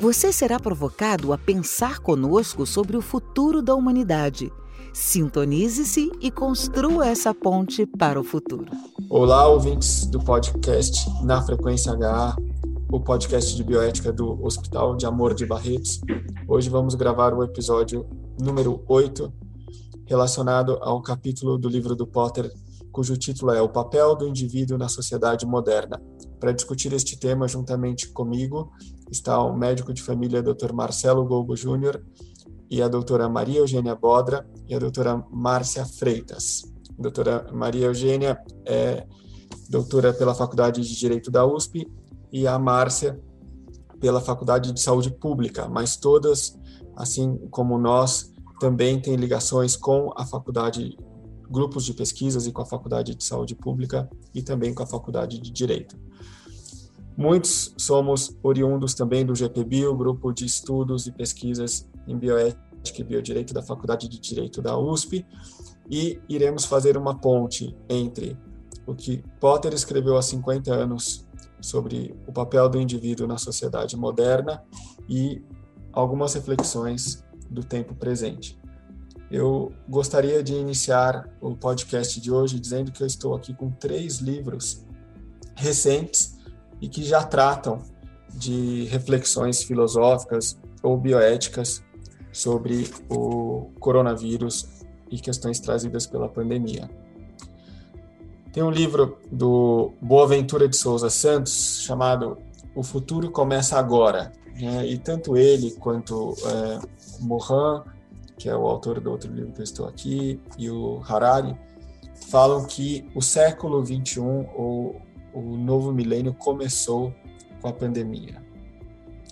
Você será provocado a pensar conosco sobre o futuro da humanidade. Sintonize-se e construa essa ponte para o futuro. Olá, ouvintes do podcast Na Frequência HA, o podcast de bioética do Hospital de Amor de Barretos. Hoje vamos gravar o episódio número 8, relacionado ao capítulo do livro do Potter, cujo título é O Papel do Indivíduo na Sociedade Moderna. Para discutir este tema juntamente comigo está o médico de família Dr. Marcelo Golbo Júnior e a doutora Maria Eugênia Bodra e a doutora Márcia Freitas. A doutora Maria Eugênia é doutora pela Faculdade de Direito da USP e a Márcia pela Faculdade de Saúde Pública, mas todas, assim como nós, também têm ligações com a faculdade, grupos de pesquisas e com a Faculdade de Saúde Pública e também com a Faculdade de Direito. Muitos somos oriundos também do GPBio, Grupo de Estudos e Pesquisas em Bioética e Biodireito da Faculdade de Direito da USP, e iremos fazer uma ponte entre o que Potter escreveu há 50 anos sobre o papel do indivíduo na sociedade moderna e algumas reflexões do tempo presente. Eu gostaria de iniciar o podcast de hoje dizendo que eu estou aqui com três livros recentes e que já tratam de reflexões filosóficas ou bioéticas sobre o coronavírus e questões trazidas pela pandemia. Tem um livro do Boaventura de Souza Santos chamado O Futuro Começa Agora. Né? E tanto ele quanto é, Mohan, que é o autor do outro livro que eu estou aqui, e o Harari, falam que o século XXI, ou o novo milênio começou com a pandemia.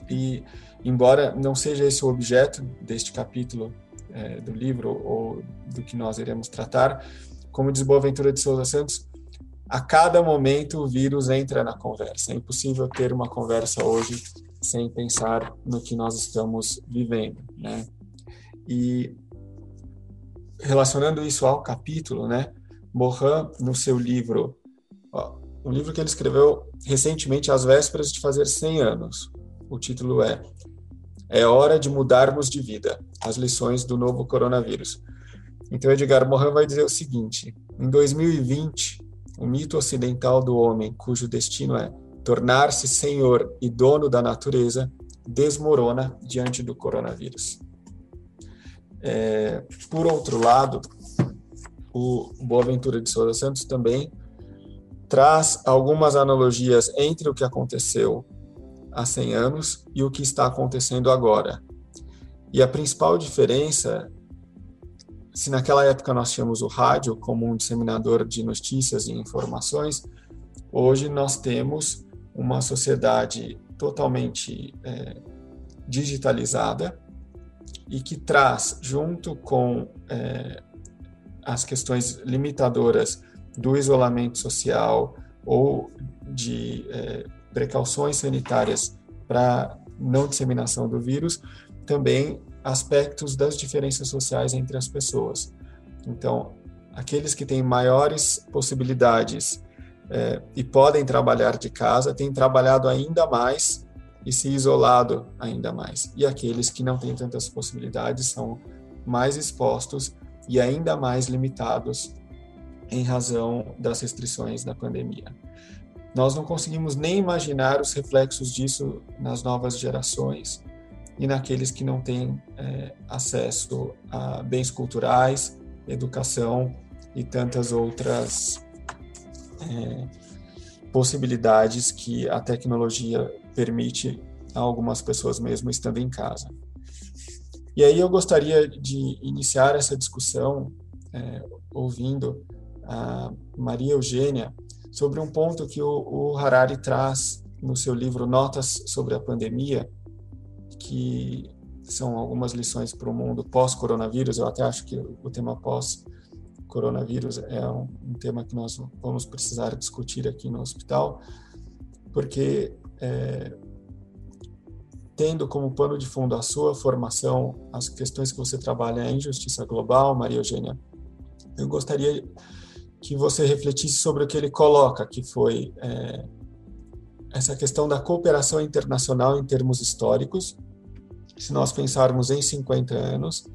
E, embora não seja esse o objeto deste capítulo é, do livro ou do que nós iremos tratar, como diz Boaventura de Souza Santos, a cada momento o vírus entra na conversa. É impossível ter uma conversa hoje sem pensar no que nós estamos vivendo, né? E relacionando isso ao capítulo, né? Morin, no seu livro um livro que ele escreveu recentemente, às vésperas de fazer 100 anos. O título é É Hora de Mudarmos de Vida As Lições do Novo Coronavírus. Então, Edgar Morin vai dizer o seguinte: em 2020, o mito ocidental do homem, cujo destino é tornar-se senhor e dono da natureza, desmorona diante do coronavírus. É, por outro lado, o Boaventura de Souza Santos também traz algumas analogias entre o que aconteceu há 100 anos e o que está acontecendo agora. E a principal diferença, se naquela época nós tínhamos o rádio como um disseminador de notícias e informações, hoje nós temos uma sociedade totalmente é, digitalizada e que traz, junto com é, as questões limitadoras do isolamento social ou de é, precauções sanitárias para não disseminação do vírus, também aspectos das diferenças sociais entre as pessoas. Então, aqueles que têm maiores possibilidades é, e podem trabalhar de casa têm trabalhado ainda mais e se isolado ainda mais. E aqueles que não têm tantas possibilidades são mais expostos e ainda mais limitados em razão das restrições da pandemia. Nós não conseguimos nem imaginar os reflexos disso nas novas gerações e naqueles que não têm é, acesso a bens culturais, educação e tantas outras é, possibilidades que a tecnologia permite a algumas pessoas mesmo estando em casa. E aí eu gostaria de iniciar essa discussão é, ouvindo a Maria Eugênia sobre um ponto que o, o Harari traz no seu livro Notas sobre a Pandemia, que são algumas lições para o mundo pós-coronavírus. Eu até acho que o tema pós-coronavírus é um, um, tema que nós vamos precisar discutir aqui no hospital, porque é, tendo como pano de fundo a sua formação, as questões que você trabalha em justiça global, Maria Eugênia, eu gostaria que você refletisse sobre o que ele coloca, que foi é, essa questão da cooperação internacional em termos históricos, se nós pensarmos em 50 anos,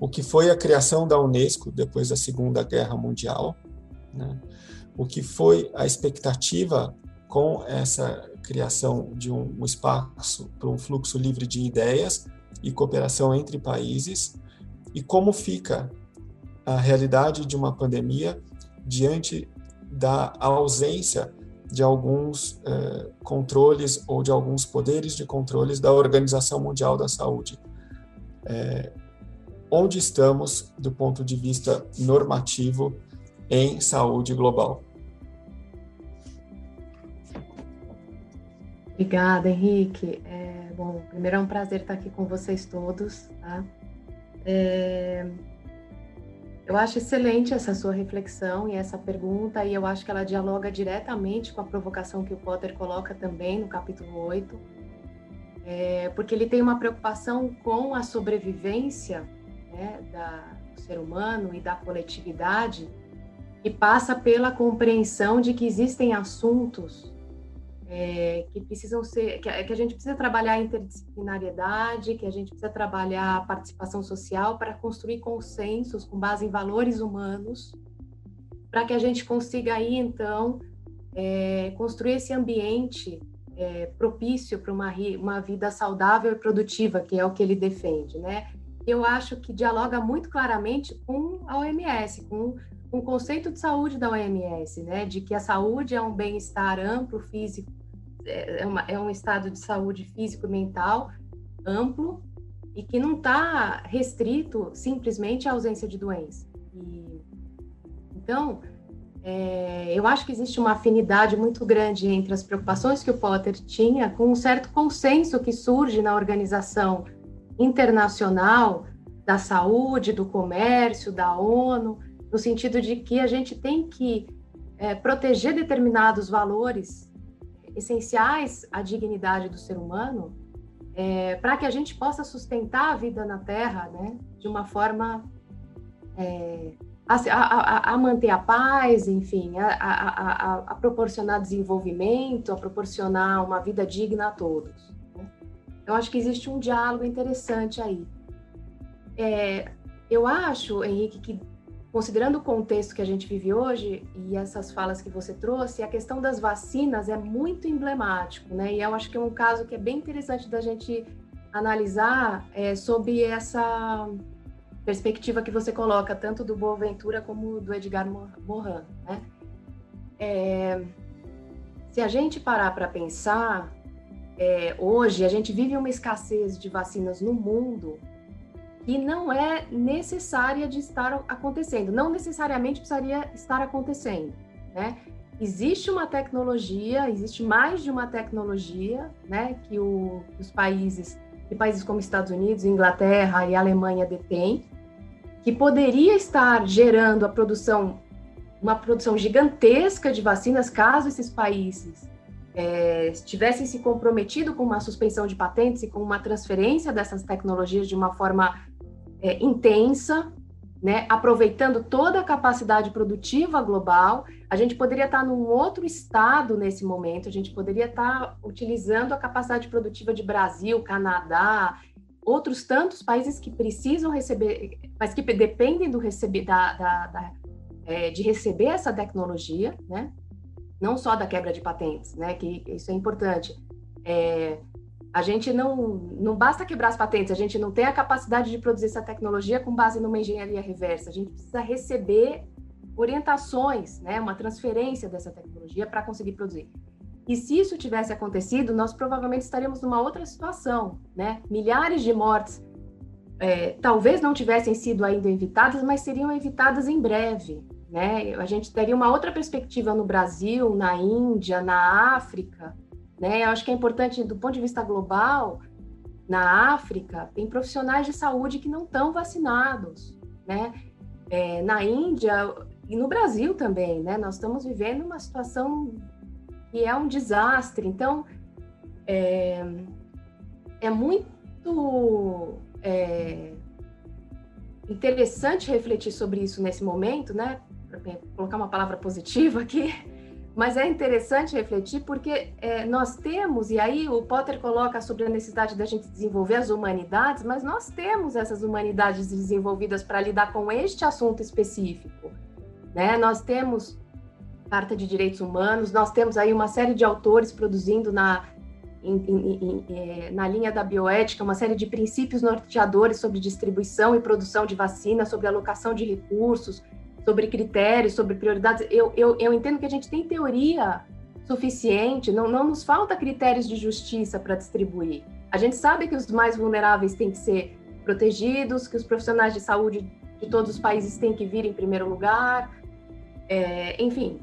o que foi a criação da Unesco depois da Segunda Guerra Mundial, né? o que foi a expectativa com essa criação de um, espaço para um fluxo livre de ideias e cooperação entre países, e como fica a realidade de uma pandemia diante da ausência de alguns eh, controles ou de alguns poderes de controles da Organização Mundial da Saúde. É, onde estamos do ponto de vista normativo em saúde global? Obrigada, Henrique. É, bom, primeiro é um prazer estar aqui com vocês todos. Tá? É, eu acho excelente essa sua reflexão e essa pergunta, e eu acho que ela dialoga diretamente com a provocação que o Potter coloca também no capítulo 8, é, porque ele tem uma preocupação com a sobrevivência né, da, do ser humano e da coletividade, que passa pela compreensão de que existem assuntos é, que precisam ser, que, que, a gente precisa trabalhar a interdisciplinariedade, que a gente precisa trabalhar a participação social para construir consensos com base em valores humanos, para que a gente consiga aí então é, construir esse ambiente é, propício para uma, uma vida saudável e produtiva, que é o que ele defende, né? Eu acho que dialoga muito claramente com a OMS, com um conceito de saúde da OMS, né, de que a saúde é um bem-estar amplo, físico, é, uma, é um estado de saúde físico e mental amplo e que não está restrito simplesmente à ausência de doença. E, então, é, eu acho que existe uma afinidade muito grande entre as preocupações que o Potter tinha com um certo consenso que surge na organização internacional da saúde, do comércio, da ONU, no sentido de que a gente tem que é, proteger determinados valores essenciais à dignidade do ser humano, é, para que a gente possa sustentar a vida na Terra, né, de uma forma é, a, a, a, manter a paz, enfim, a, a, proporcionar desenvolvimento, a proporcionar uma vida digna a todos. Né? Eu acho que existe um diálogo interessante aí. É, eu acho, Henrique, que considerando o contexto que a gente vive hoje e essas falas que você trouxe, a questão das vacinas é muito emblemático, né? E eu acho que é um caso que é bem interessante da gente analisar é, sob essa perspectiva que você coloca, tanto do Boaventura como do Edgar Morin, né? É, se a gente parar para pensar, é, hoje a gente vive uma escassez de vacinas no mundo e não é necessária de estar acontecendo, não necessariamente precisaria estar acontecendo, né? Existe uma tecnologia, existe mais de uma tecnologia, né, que o, os países, que países como Estados Unidos, Inglaterra e Alemanha detêm, que poderia estar gerando a produção, uma produção gigantesca de vacinas, caso esses países é, tivessem se comprometido com uma suspensão de patentes e com uma transferência dessas tecnologias de uma forma é, intensa, né, aproveitando toda a capacidade produtiva global, a gente poderia estar num outro estado nesse momento, a gente poderia estar utilizando a capacidade produtiva de Brasil, Canadá, outros tantos países que precisam receber, mas que dependem do receber, da, da, da é, de receber essa tecnologia, né? não só da quebra de patentes, né? que isso é importante. É, a gente não, não basta quebrar as patentes, a gente não tem a capacidade de produzir essa tecnologia com base numa engenharia reversa. A gente precisa receber orientações, né, uma transferência dessa tecnologia para conseguir produzir. E se isso tivesse acontecido, nós provavelmente estaríamos numa outra situação, né? Milhares de mortes é, talvez não tivessem sido ainda evitadas, mas seriam evitadas em breve, né? A gente teria uma outra perspectiva no Brasil, na Índia, na África, né? Eu acho que é importante, do ponto de vista global, na África, tem profissionais de saúde que não estão vacinados, né? É, na Índia e no Brasil também, né? Nós estamos vivendo uma situação que é um desastre. Então, é, é muito é, interessante refletir sobre isso nesse momento, né? Para colocar uma palavra positiva aqui, mas é interessante refletir porque é, nós temos, e aí o Potter coloca sobre a necessidade da gente desenvolver as humanidades, mas nós temos essas humanidades desenvolvidas para lidar com este assunto específico. Né? Nós temos Carta de Direitos Humanos, nós temos aí uma série de autores produzindo na, em, em, em, é, na linha da bioética uma série de princípios norteadores sobre distribuição e produção de vacinas, sobre alocação de recursos, sobre critérios, sobre prioridades. Eu, eu, eu entendo que a gente tem teoria suficiente, não, não nos falta critérios de justiça para distribuir. A gente sabe que os mais vulneráveis têm que ser protegidos, que os profissionais de saúde de todos os países têm que vir em primeiro lugar. É, enfim,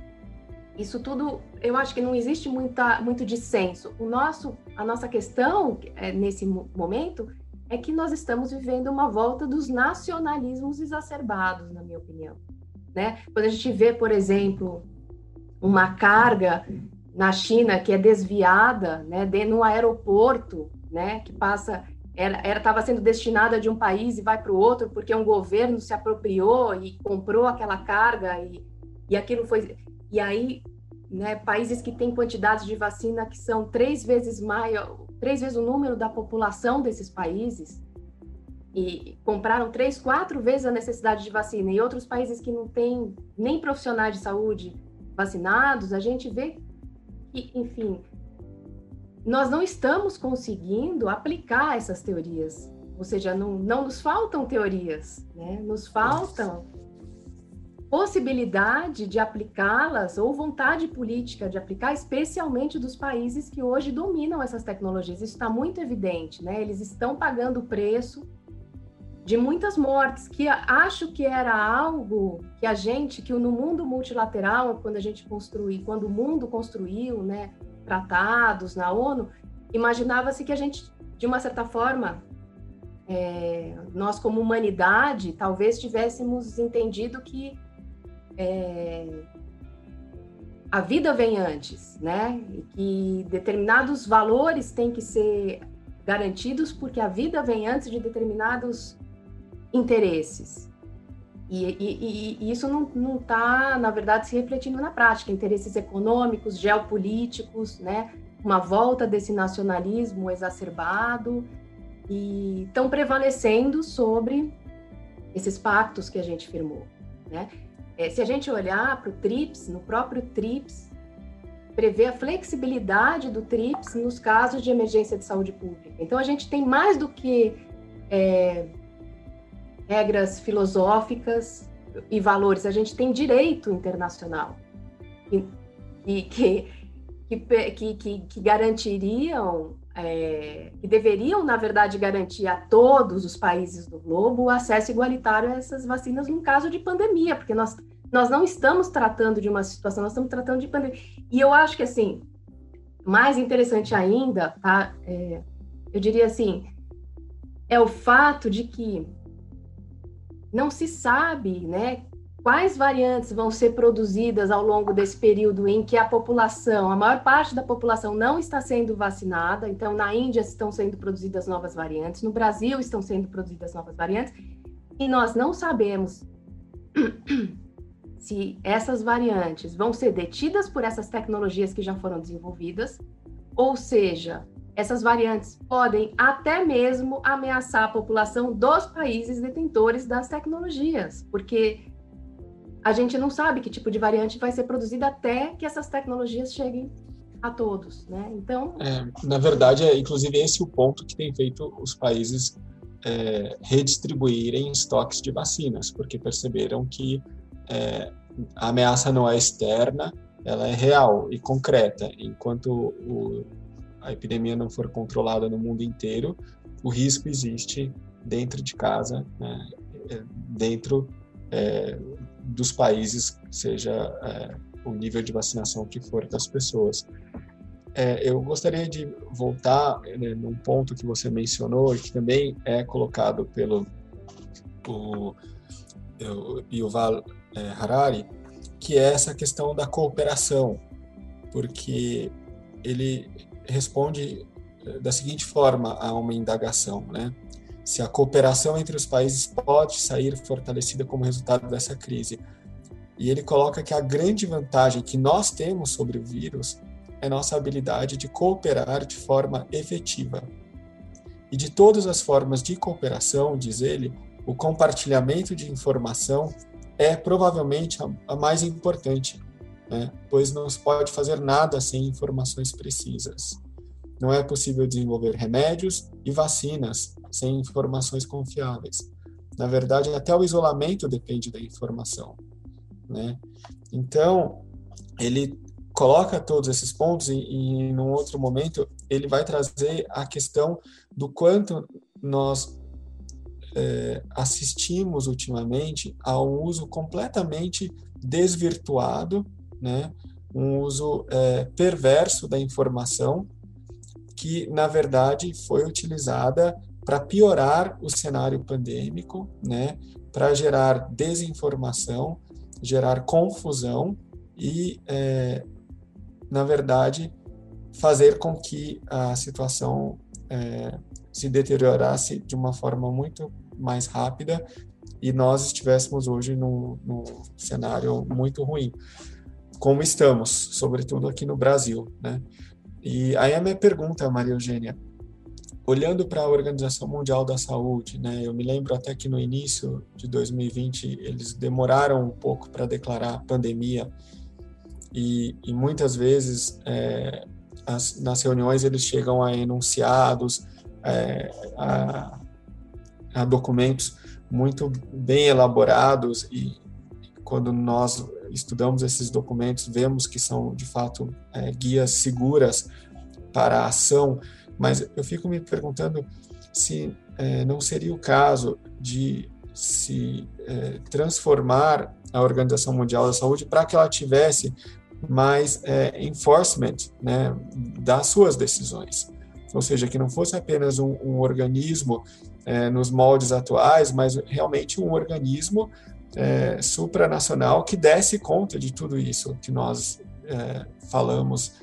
isso tudo, eu acho que não existe muita, muito dissenso. O nosso, a nossa questão é, nesse momento é que nós estamos vivendo uma volta dos nacionalismos exacerbados, na minha opinião. Né? Quando a gente vê, por exemplo, uma carga na China que é desviada, né, de, no aeroporto, né, que passa, era estava sendo destinada de um país e vai para o outro porque um governo se apropriou e comprou aquela carga e, e aquilo foi e aí, né, países que têm quantidades de vacina que são três vezes maior, três vezes o número da população desses países, e compraram três, quatro vezes a necessidade de vacina, e outros países que não têm nem profissionais de saúde vacinados, a gente vê que, enfim, nós não estamos conseguindo aplicar essas teorias. Ou seja, não, não nos faltam teorias, né? nos faltam possibilidade de aplicá-las ou vontade política de aplicar, especialmente dos países que hoje dominam essas tecnologias. Isso está muito evidente, né? Eles estão pagando o preço de muitas mortes, que acho que era algo que a gente, que no mundo multilateral, quando a gente construiu, quando o mundo construiu, né, tratados na ONU, imaginava-se que a gente, de uma certa forma, é, nós como humanidade, talvez tivéssemos entendido que é, a vida vem antes, né? E que determinados valores têm que ser garantidos porque a vida vem antes de determinados interesses. E, e, e isso não está, na verdade, se refletindo na prática. Interesses econômicos, geopolíticos, né? uma volta desse nacionalismo exacerbado e estão prevalecendo sobre esses pactos que a gente firmou. Né? É, se a gente olhar para o TRIPS, no próprio TRIPS, prevê a flexibilidade do TRIPS nos casos de emergência de saúde pública. Então, a gente tem mais do que é, regras filosóficas e valores, a gente tem direito internacional e, e que, que, que, que, garantiriam, é, que deveriam, na verdade, garantir a todos os países do globo o acesso igualitário a essas vacinas num caso de pandemia, porque nós, nós não estamos tratando de uma situação, nós estamos tratando de pandemia. E eu acho que, assim, mais interessante ainda, tá? É, eu diria assim, é o fato de que não se sabe, né, quais variantes vão ser produzidas ao longo desse período em que a população, a maior parte da população não está sendo vacinada. Então, na Índia estão sendo produzidas novas variantes, no Brasil estão sendo produzidas novas variantes, e nós não sabemos se essas variantes vão ser detidas por essas tecnologias que já foram desenvolvidas, ou seja, essas variantes podem até mesmo ameaçar a população dos países detentores das tecnologias, porque a gente não sabe que tipo de variante vai ser produzida até que essas tecnologias cheguem a todos, né? Então, é, na verdade, é inclusive esse o ponto que tem feito os países é, redistribuírem estoques de vacinas, porque perceberam que é, a ameaça não é externa, ela é real e concreta, enquanto o, a epidemia não for controlada no mundo inteiro, o risco existe dentro de casa, né, é, dentro é, dos países, seja é, o nível de vacinação que for das pessoas. é, eu gostaria de voltar né, num ponto que você mencionou e que também é colocado pelo o, o Yuval é, Harari, que é essa questão da cooperação, porque ele responde é, da seguinte forma a uma indagação, né? Se a cooperação entre os países pode sair fortalecida como resultado dessa crise. E ele coloca que a grande vantagem que nós temos sobre o vírus é nossa habilidade de cooperar de forma efetiva. E de todas as formas de cooperação, diz ele, o compartilhamento de informação é provavelmente a, mais importante, né? pois não se pode fazer nada sem informações precisas. Não é possível desenvolver remédios e vacinas sem informações confiáveis. Na verdade, até o isolamento depende da informação. Né? Então, ele coloca todos esses pontos e, e num outro momento ele vai trazer a questão do quanto nós é, assistimos ultimamente a um uso completamente desvirtuado, né? um uso é, perverso da informação, que na verdade foi utilizada para piorar o cenário pandêmico, né? para gerar desinformação, gerar confusão e, é, na verdade, fazer com que a situação é, se deteriorasse de uma forma muito mais rápida e nós estivéssemos hoje num, num cenário muito ruim, como estamos, sobretudo aqui no Brasil, né? E aí a minha pergunta, Maria Eugênia, olhando para a Organização Mundial da Saúde, né, eu me lembro até que no início de 2020 eles demoraram um pouco para declarar pandemia e, e muitas vezes é, as, nas reuniões eles chegam a enunciados, é, a, a documentos muito bem elaborados e quando nós estudamos esses documentos vemos que são de fato é, guias seguras para a ação, mas eu fico me perguntando se é, não seria o caso de se é, transformar a Organização Mundial da Saúde para que ela tivesse mais é, enforcement né, das suas decisões, ou seja, que não fosse apenas um, um organismo é, nos moldes atuais, mas realmente um organismo é, supranacional que desse conta de tudo isso que nós é, falamos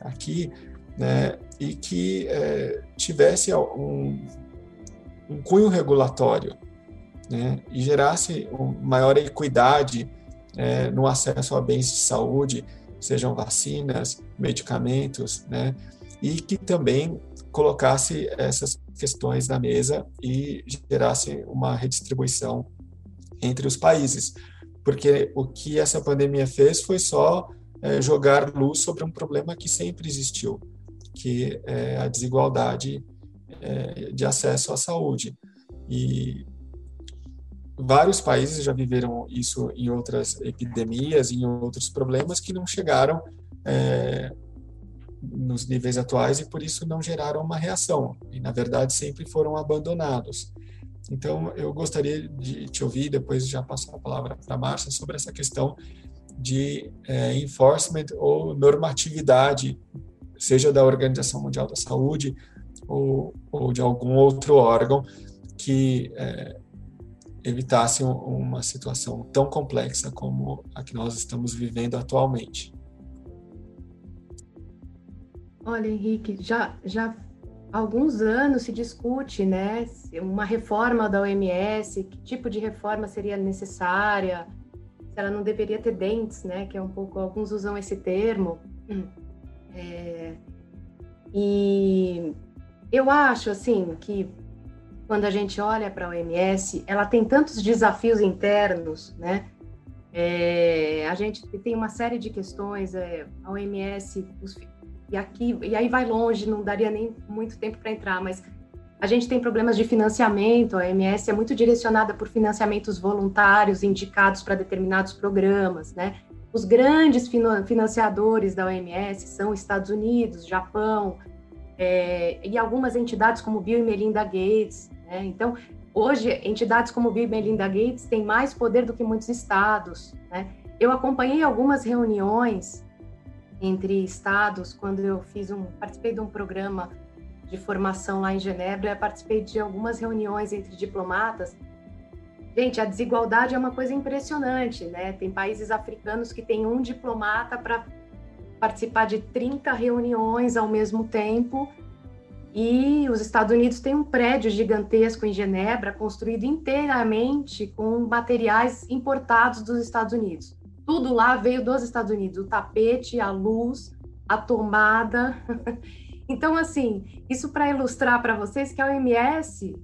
aqui, né, e que é, tivesse um, um, cunho regulatório, né, e gerasse maior equidade é, no acesso a bens de saúde, sejam vacinas, medicamentos, né, e que também colocasse essas questões na mesa e gerasse uma redistribuição entre os países. Porque o que essa pandemia fez foi só é, jogar luz sobre um problema que sempre existiu, que é a desigualdade é, de acesso à saúde. E vários países já viveram isso em outras epidemias, em outros problemas que não chegaram é, nos níveis atuais e por isso não geraram uma reação e na verdade sempre foram abandonados. Então eu gostaria de te ouvir depois já passar a palavra para a Márcia sobre essa questão de é, enforcement ou normatividade, seja da Organização Mundial da Saúde ou, ou de algum outro órgão que é, evitasse uma situação tão complexa como a que nós estamos vivendo atualmente. Olha, Henrique, já, já há alguns anos se discute, né, uma reforma da OMS, que tipo de reforma seria necessária, se ela não deveria ter dentes, né, que é um pouco, alguns usam esse termo. É, e eu acho, assim, que quando a gente olha para a OMS, ela tem tantos desafios internos, né, é, a gente tem uma série de questões, é, a OMS, os, e aqui e aí vai longe, não daria nem muito tempo para entrar, mas a gente tem problemas de financiamento, a MS é muito direcionada por financiamentos voluntários indicados para determinados programas, né? Os grandes financiadores da OMS são Estados Unidos, Japão, é, e algumas entidades como Bill e Melinda Gates. Né? Então, hoje, entidades como Bill e Melinda Gates têm mais poder do que muitos estados. Né? Eu acompanhei algumas reuniões entre estados quando eu fiz um participei de um programa de formação lá em Genebra, participei de algumas reuniões entre diplomatas. Gente, a desigualdade é uma coisa impressionante, né? Tem países africanos que têm um diplomata para participar de 30 reuniões ao mesmo tempo. E os Estados Unidos têm um prédio gigantesco em Genebra, construído inteiramente com materiais importados dos Estados Unidos. Tudo lá veio dos Estados Unidos: o tapete, a luz, a tomada. então, assim, isso para ilustrar para vocês que a OMS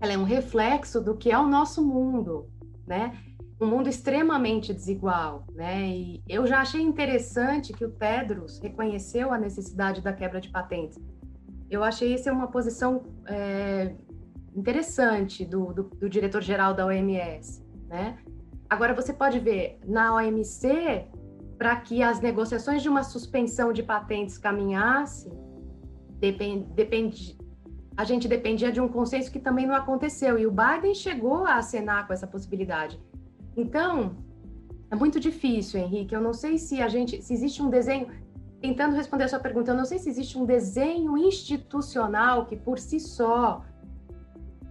ela é um reflexo do que é o nosso mundo, né? Um mundo extremamente desigual, né? E eu já achei interessante que o Tedros reconheceu a necessidade da quebra de patentes. Eu achei isso uma posição é, interessante do, do, do diretor-geral da OMS, né? Agora, você pode ver, na OMC, para que as negociações de uma suspensão de patentes caminhassem, depende, depende, a gente dependia de um consenso que também não aconteceu, e o Biden chegou a acenar com essa possibilidade. Então, é muito difícil, Henrique. Eu não sei se a gente, se existe um desenho, tentando responder a sua pergunta, eu não sei se existe um desenho institucional que por si só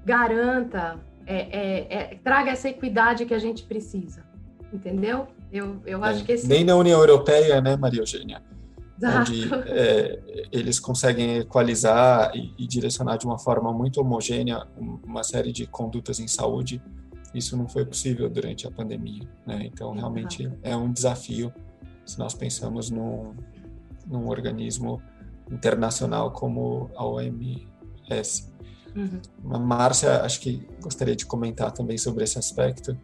garanta é, é, é, traga essa equidade que a gente precisa, entendeu? Eu, eu acho que esse... Nem na União Europeia, né, Maria Eugênia? Onde é, eles conseguem equalizar e, e, direcionar de uma forma muito homogênea uma série de condutas em saúde. Isso não foi possível durante a pandemia, né? Então, realmente é um desafio se nós pensamos num, num organismo internacional como a OMS. Uhum. Márcia, acho que gostaria de comentar também sobre esse aspecto.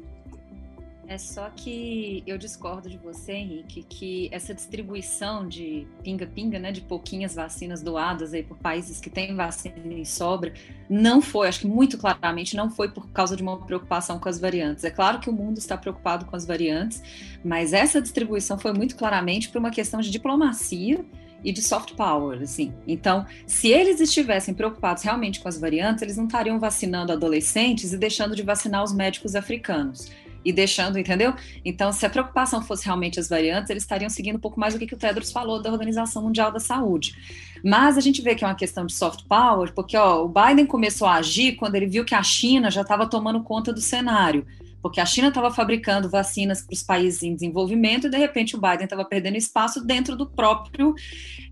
É só que eu discordo de você, Henrique, que essa distribuição de pinga-pinga, né, de pouquinhas vacinas doadas aí por países que têm vacina em sobra, não foi, acho que muito claramente não foi por causa de uma preocupação com as variantes. É claro que o mundo está preocupado com as variantes, mas essa distribuição foi muito claramente por uma questão de diplomacia e de soft power, assim. Então, se eles estivessem preocupados realmente com as variantes, eles não estariam vacinando adolescentes e deixando de vacinar os médicos africanos. E deixando, entendeu? Então, se a preocupação fosse realmente as variantes, eles estariam seguindo um pouco mais do que, que o Tedros falou da Organização Mundial da Saúde. Mas a gente vê que é uma questão de soft power, porque ó, o Biden começou a agir quando ele viu que a China já estava tomando conta do cenário porque a China estava fabricando vacinas para os países em desenvolvimento e de repente o Biden estava perdendo espaço dentro do próprio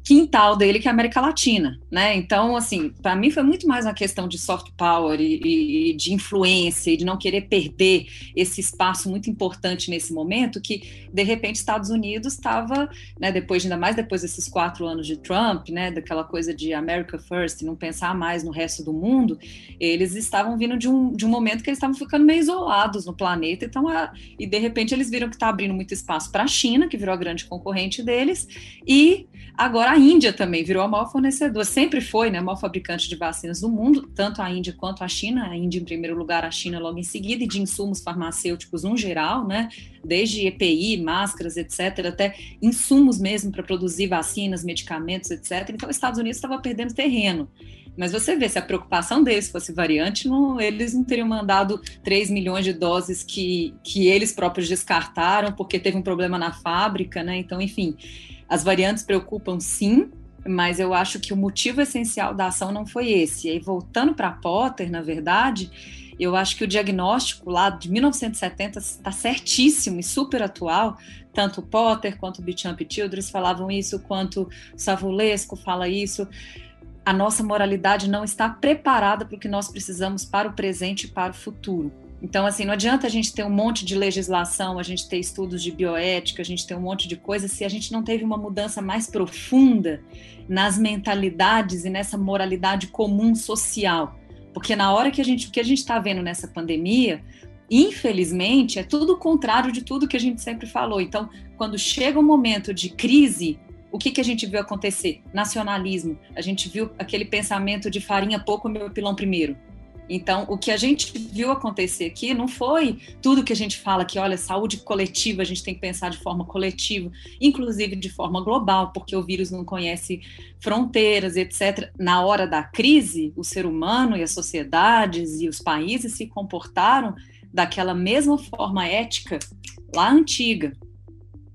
quintal dele, que é a América Latina, né? Então, assim, para mim foi muito mais uma questão de soft power e, e, de influência e de não querer perder esse espaço muito importante nesse momento, que de repente Estados Unidos estava, né? Depois ainda mais depois desses quatro anos de Trump, né? Daquela coisa de America First, não pensar mais no resto do mundo, eles estavam vindo de um, de um momento que eles estavam ficando meio isolados no planeta, então a, e de repente eles viram que está abrindo muito espaço para a China, que virou a grande concorrente deles, e agora a Índia também virou a maior fornecedora, sempre foi né, a maior fabricante de vacinas do mundo, tanto a Índia quanto a China, a Índia em primeiro lugar, a China logo em seguida, e de insumos farmacêuticos no geral, né, desde EPI, máscaras, etc., até insumos mesmo para produzir vacinas, medicamentos, etc. Então, os Estados Unidos estava perdendo terreno. Mas você vê, se a preocupação deles fosse variante, não, eles não teriam mandado 3 milhões de doses que, que eles próprios descartaram porque teve um problema na fábrica, né? Então, enfim, as variantes preocupam sim, mas eu acho que o motivo essencial da ação não foi esse. E aí, voltando para Potter, na verdade, eu acho que o diagnóstico lá de 1970 está certíssimo e super atual. Tanto Potter quanto Bichamp Childress falavam isso, quanto Savulesco fala isso a nossa moralidade não está preparada para o que nós precisamos para o presente e para o futuro. Então, assim, não adianta a gente ter um monte de legislação, a gente ter estudos de bioética, a gente ter um monte de coisa, se a gente não teve uma mudança mais profunda nas mentalidades e nessa moralidade comum social. Porque na hora que a gente, o que a gente está vendo nessa pandemia, infelizmente, é tudo o contrário de tudo que a gente sempre falou. Então, quando chega um momento de crise, o que, que a gente viu acontecer? Nacionalismo. A gente viu aquele pensamento de farinha pouco, meu pilão primeiro. Então, o que a gente viu acontecer aqui não foi tudo que a gente fala que, olha, saúde coletiva, a gente tem que pensar de forma coletiva, inclusive de forma global, porque o vírus não conhece fronteiras, etc. Na hora da crise, o ser humano e as sociedades e os países se comportaram daquela mesma forma ética lá antiga,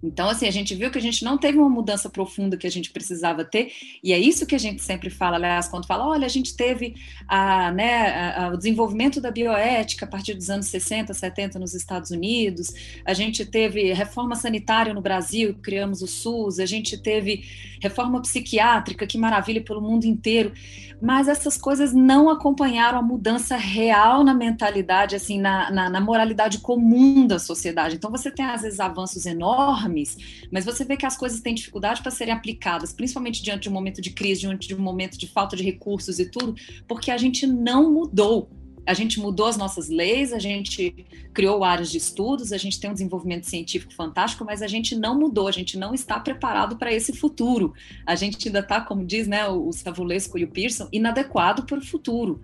Então, assim, a gente viu que a gente não teve uma mudança profunda que a gente precisava ter, e é isso que a gente sempre fala, aliás, quando fala, olha, a gente teve a, né, a, a, o desenvolvimento da bioética a partir dos anos 60, 70 nos Estados Unidos, a gente teve reforma sanitária no Brasil, criamos o SUS, a gente teve reforma psiquiátrica, que maravilha pelo mundo inteiro, mas essas coisas não acompanharam a mudança real na mentalidade, assim, na, na, na moralidade comum da sociedade. Então, você tem, às vezes, avanços enormes enormes, mas você vê que as coisas têm dificuldade para serem aplicadas, principalmente diante de um momento de crise, diante de um momento de falta de recursos e tudo, porque a gente não mudou. A gente mudou as nossas leis, a gente criou áreas de estudos, a gente tem um desenvolvimento científico fantástico, mas a gente não mudou, a gente não está preparado para esse futuro. A gente ainda está, como diz né, o Savulesco e o Pearson, inadequado para o futuro.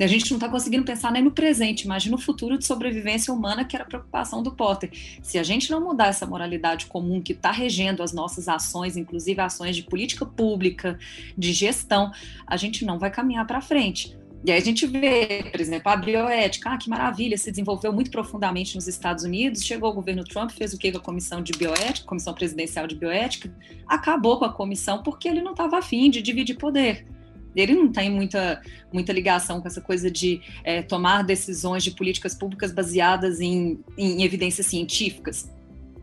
A gente não está conseguindo pensar nem no presente, imagina o futuro de sobrevivência humana, que era a preocupação do Potter. Se a gente não mudar essa moralidade comum que está regendo as nossas ações, inclusive ações de política pública, de gestão, a gente não vai caminhar para frente. E aí a gente vê, por exemplo, a bioética, ah, que maravilha, se desenvolveu muito profundamente nos Estados Unidos, chegou o governo Trump, fez o que com a comissão de bioética, comissão presidencial de bioética, acabou com a comissão porque ele não estava afim de dividir poder ele não tem muita, muita ligação com essa coisa de é, tomar decisões de políticas públicas baseadas em, em evidências científicas.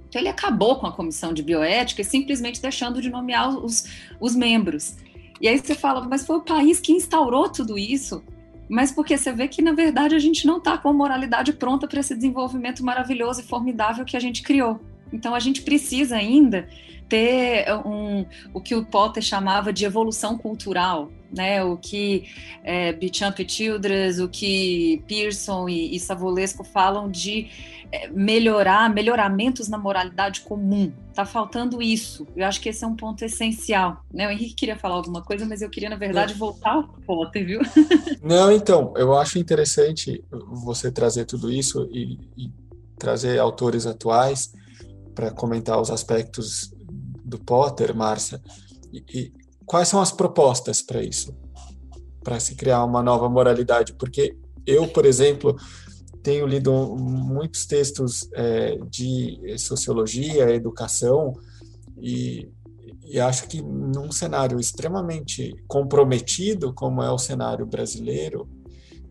Então, ele acabou com a comissão de bioética e simplesmente deixando de nomear os, os membros. E aí você fala, mas foi o país que instaurou tudo isso? Mas porque você vê que, na verdade, a gente não está com a moralidade pronta para esse desenvolvimento maravilhoso e formidável que a gente criou. Então, a gente precisa ainda ter um, o que o Potter chamava de evolução cultural, né? O que é, Beauchamp e Childress, o que Pearson e, e Savolesco falam de é, melhorar, melhoramentos na moralidade comum. Tá faltando isso. Eu acho que esse é um ponto essencial. Né? O Henrique queria falar alguma coisa, mas eu queria, na verdade, Não. voltar ao Potter, viu? Não, então, eu acho interessante você trazer tudo isso e, e trazer autores atuais para comentar os aspectos do Potter, Márcia. E, e, quais são as propostas para isso? Para se criar uma nova moralidade? Porque eu, por exemplo, tenho lido muitos textos é, de sociologia, educação, e, e, acho que num cenário extremamente comprometido, como é o cenário brasileiro,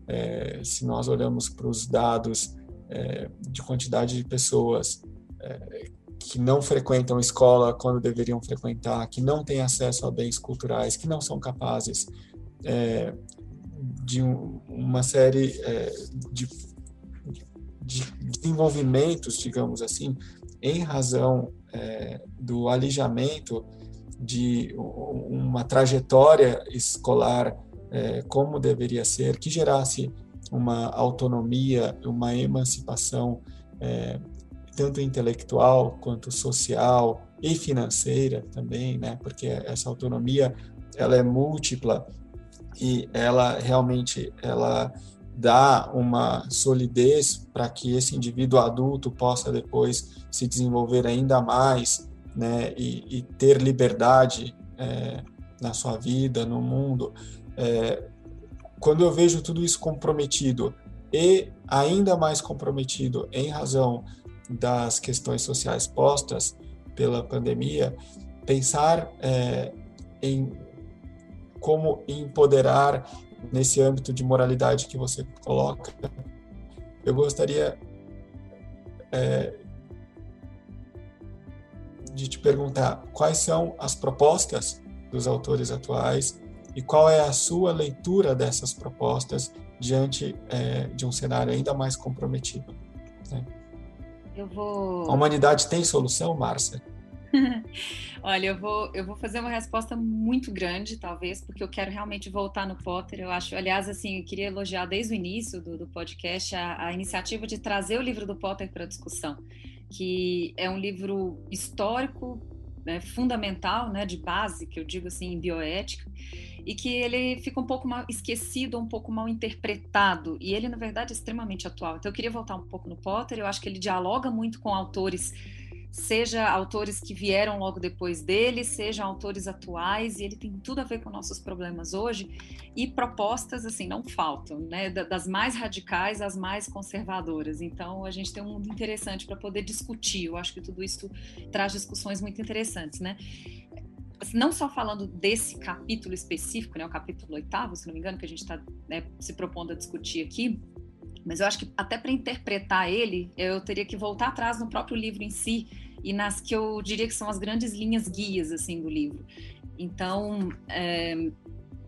é, se nós olhamos para os dados é, de quantidade de pessoas é, que não frequentam escola quando deveriam frequentar, que não têm acesso a bens culturais, que não são capazes é, de um, uma série é, de, de, desenvolvimentos, digamos assim, em razão é, do alijamento de uma trajetória escolar é, como deveria ser, que gerasse uma autonomia, uma emancipação é, tanto intelectual quanto social e financeira também, né? Porque essa autonomia ela é múltipla e ela realmente ela dá uma solidez para que esse indivíduo adulto possa depois se desenvolver ainda mais, né? E, e ter liberdade é, na sua vida, no mundo. É, quando eu vejo tudo isso comprometido e ainda mais comprometido em razão das questões sociais postas pela pandemia, pensar é, em como empoderar nesse âmbito de moralidade que você coloca. Eu gostaria é, de te perguntar quais são as propostas dos autores atuais e qual é a sua leitura dessas propostas diante é, de um cenário ainda mais comprometido. Né? Eu vou. A humanidade tem solução, Márcia? Olha, eu vou, eu vou fazer uma resposta muito grande, talvez, porque eu quero realmente voltar no Potter. Eu acho, aliás, assim, eu queria elogiar desde o início do, do podcast a, a iniciativa de trazer o livro do Potter para discussão, que é um livro histórico, né, fundamental, né, de base, que eu digo assim, em bioética, e que ele fica um pouco mal esquecido, um pouco mal interpretado, e ele, na verdade, é extremamente atual. Então, eu queria voltar um pouco no Potter, eu acho que ele dialoga muito com autores seja autores que vieram logo depois dele, seja autores atuais, e ele tem tudo a ver com nossos problemas hoje, e propostas, assim, não faltam, né, das mais radicais às mais conservadoras, então a gente tem um mundo interessante para poder discutir, eu acho que tudo isso traz discussões muito interessantes, né, não só falando desse capítulo específico, né, o capítulo oitavo, se não me engano, que a gente está né, se propondo a discutir aqui, mas eu acho que até para interpretar ele, eu teria que voltar atrás no próprio livro em si e nas que eu diria que são as grandes linhas guias assim do livro. Então, é,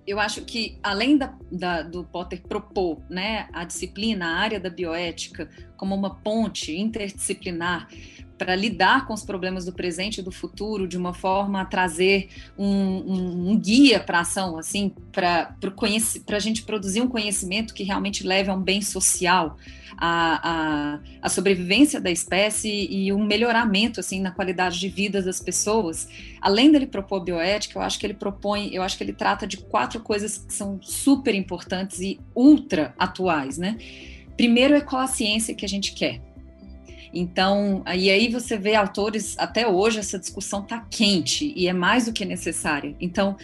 eu acho que além da, da, do Potter propor né, a disciplina, a área da bioética como uma ponte interdisciplinar para lidar com os problemas do presente e do futuro de uma forma a trazer um, um, um guia para ação, assim, para a gente produzir um conhecimento que realmente leve a um bem social, a, a, a, sobrevivência da espécie e um melhoramento assim na qualidade de vida das pessoas. Além dele propor bioética, eu acho que ele propõe, eu acho que ele trata de quatro coisas que são super importantes e ultra atuais, né? Primeiro é qual a ciência que a gente quer. Então, aí você vê autores, até hoje essa discussão está quente e é mais do que necessária. Então,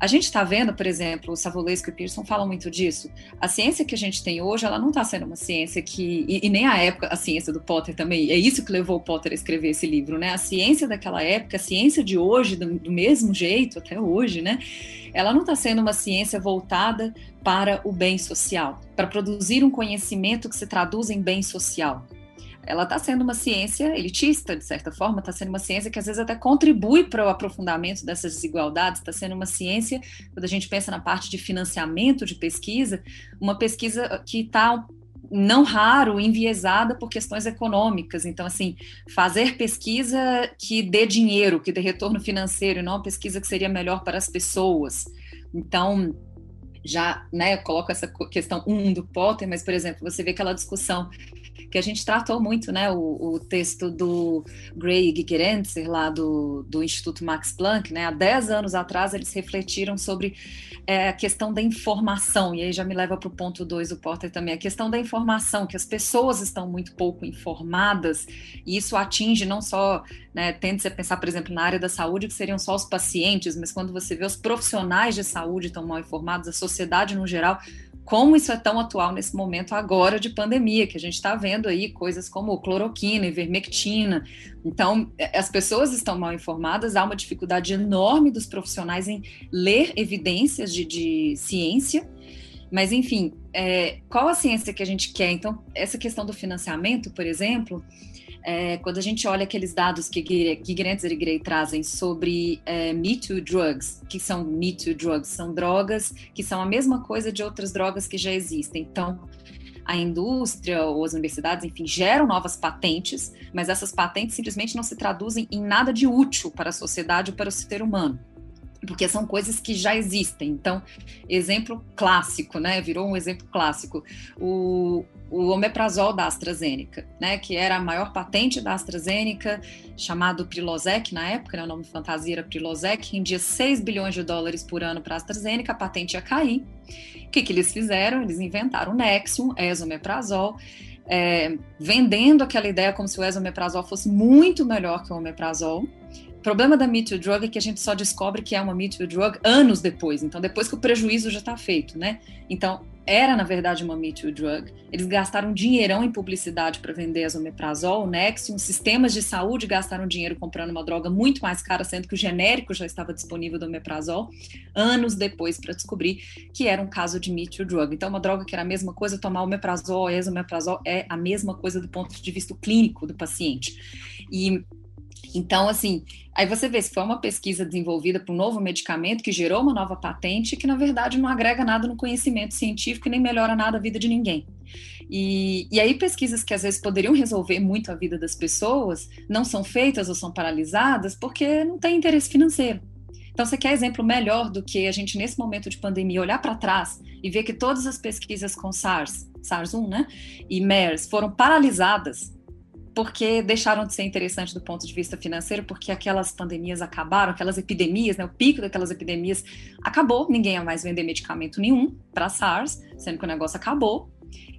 a gente está vendo, por exemplo, o Savolesco e Pearson falam muito disso. A ciência que a gente tem hoje, ela não está sendo uma ciência que. E, e, nem a época, a ciência do Potter também. É isso que levou o Potter a escrever esse livro, né? A ciência daquela época, a ciência de hoje, do, do mesmo jeito, até hoje, né? Ela não está sendo uma ciência voltada para o bem social, para produzir um conhecimento que se traduz em bem social ela está sendo uma ciência elitista, de certa forma, está sendo uma ciência que às vezes até contribui para o aprofundamento dessas desigualdades, está sendo uma ciência, quando a gente pensa na parte de financiamento de pesquisa, uma pesquisa que está não raro enviesada por questões econômicas. Então, assim, fazer pesquisa que dê dinheiro, que dê retorno financeiro, e não uma pesquisa que seria melhor para as pessoas. Então, já, né, coloco essa questão um do Potter, mas, por exemplo, você vê aquela discussão que a gente tratou muito, né, o, o texto do Gray Gigerenzer, lá do, do Instituto Max Planck, né, há 10 anos atrás eles refletiram sobre é, a questão da informação, e aí já me leva para o ponto 2 do Porter também, a questão da informação, que as pessoas estão muito pouco informadas, e isso atinge não só, né, tende a pensar, por exemplo, na área da saúde, que seriam só os pacientes, mas quando você vê os profissionais de saúde estão mal informados, a sociedade no geral, como isso é tão atual nesse momento agora de pandemia, que a gente está vendo aí coisas como cloroquina, ivermectina. Então, é, as pessoas estão mal informadas, há uma dificuldade enorme dos profissionais em ler evidências de, de ciência. Mas, enfim, é, qual a ciência que a gente quer? Então, essa questão do financiamento, por exemplo, é, quando a gente olha aqueles dados que Gigrenzer e Gray trazem sobre é, Me Too Drugs, que são Me Too Drugs, são drogas que são a mesma coisa de outras drogas que já existem. Então, a indústria ou as universidades, enfim, geram novas patentes, mas essas patentes simplesmente não se traduzem em nada de útil para a sociedade ou para o ser humano porque são coisas que já existem. Então, exemplo clássico, né? Virou um exemplo clássico. O, o omeprazol da AstraZeneca, né? Que era a maior patente da AstraZeneca, chamado Prilosec na época, né, o nome fantasia era Prilosec, rendia 6 bilhões de dólares por ano para a AstraZeneca, a patente ia cair. O que, que eles fizeram? Eles inventaram o Nexium, esomeprazol, é, vendendo aquela ideia como se o esomeprazol fosse muito melhor que o omeprazol, o problema da Me Too Drug é que a gente só descobre que é uma Me Too Drug anos depois, então depois que o prejuízo já está feito, né? Então, era na verdade uma Me Too Drug. Eles gastaram dinheirão em publicidade para vender a Zomeprazol, o Nexium, sistemas de saúde gastaram dinheiro comprando uma droga muito mais cara, sendo que o genérico já estava disponível do Omeprazol, anos depois para descobrir que era um caso de Me Too Drug. Então, uma droga que era a mesma coisa, tomar Omeprazol, Esomeprazol é a mesma coisa do ponto de vista clínico do paciente. E então, assim, aí você vê se foi uma pesquisa desenvolvida para um novo medicamento que gerou uma nova patente que, na verdade, não agrega nada no conhecimento científico e nem melhora nada a vida de ninguém. E, e aí, pesquisas que às vezes poderiam resolver muito a vida das pessoas não são feitas ou são paralisadas porque não tem interesse financeiro. Então, você quer exemplo melhor do que a gente, nesse momento de pandemia, olhar para trás e ver que todas as pesquisas com SARS, SARS-1, né, e MERS foram paralisadas porque deixaram de ser interessantes do ponto de vista financeiro, porque aquelas pandemias acabaram, aquelas epidemias, né, o pico daquelas epidemias acabou, ninguém ia mais vender medicamento nenhum para SARS, sendo que o negócio acabou,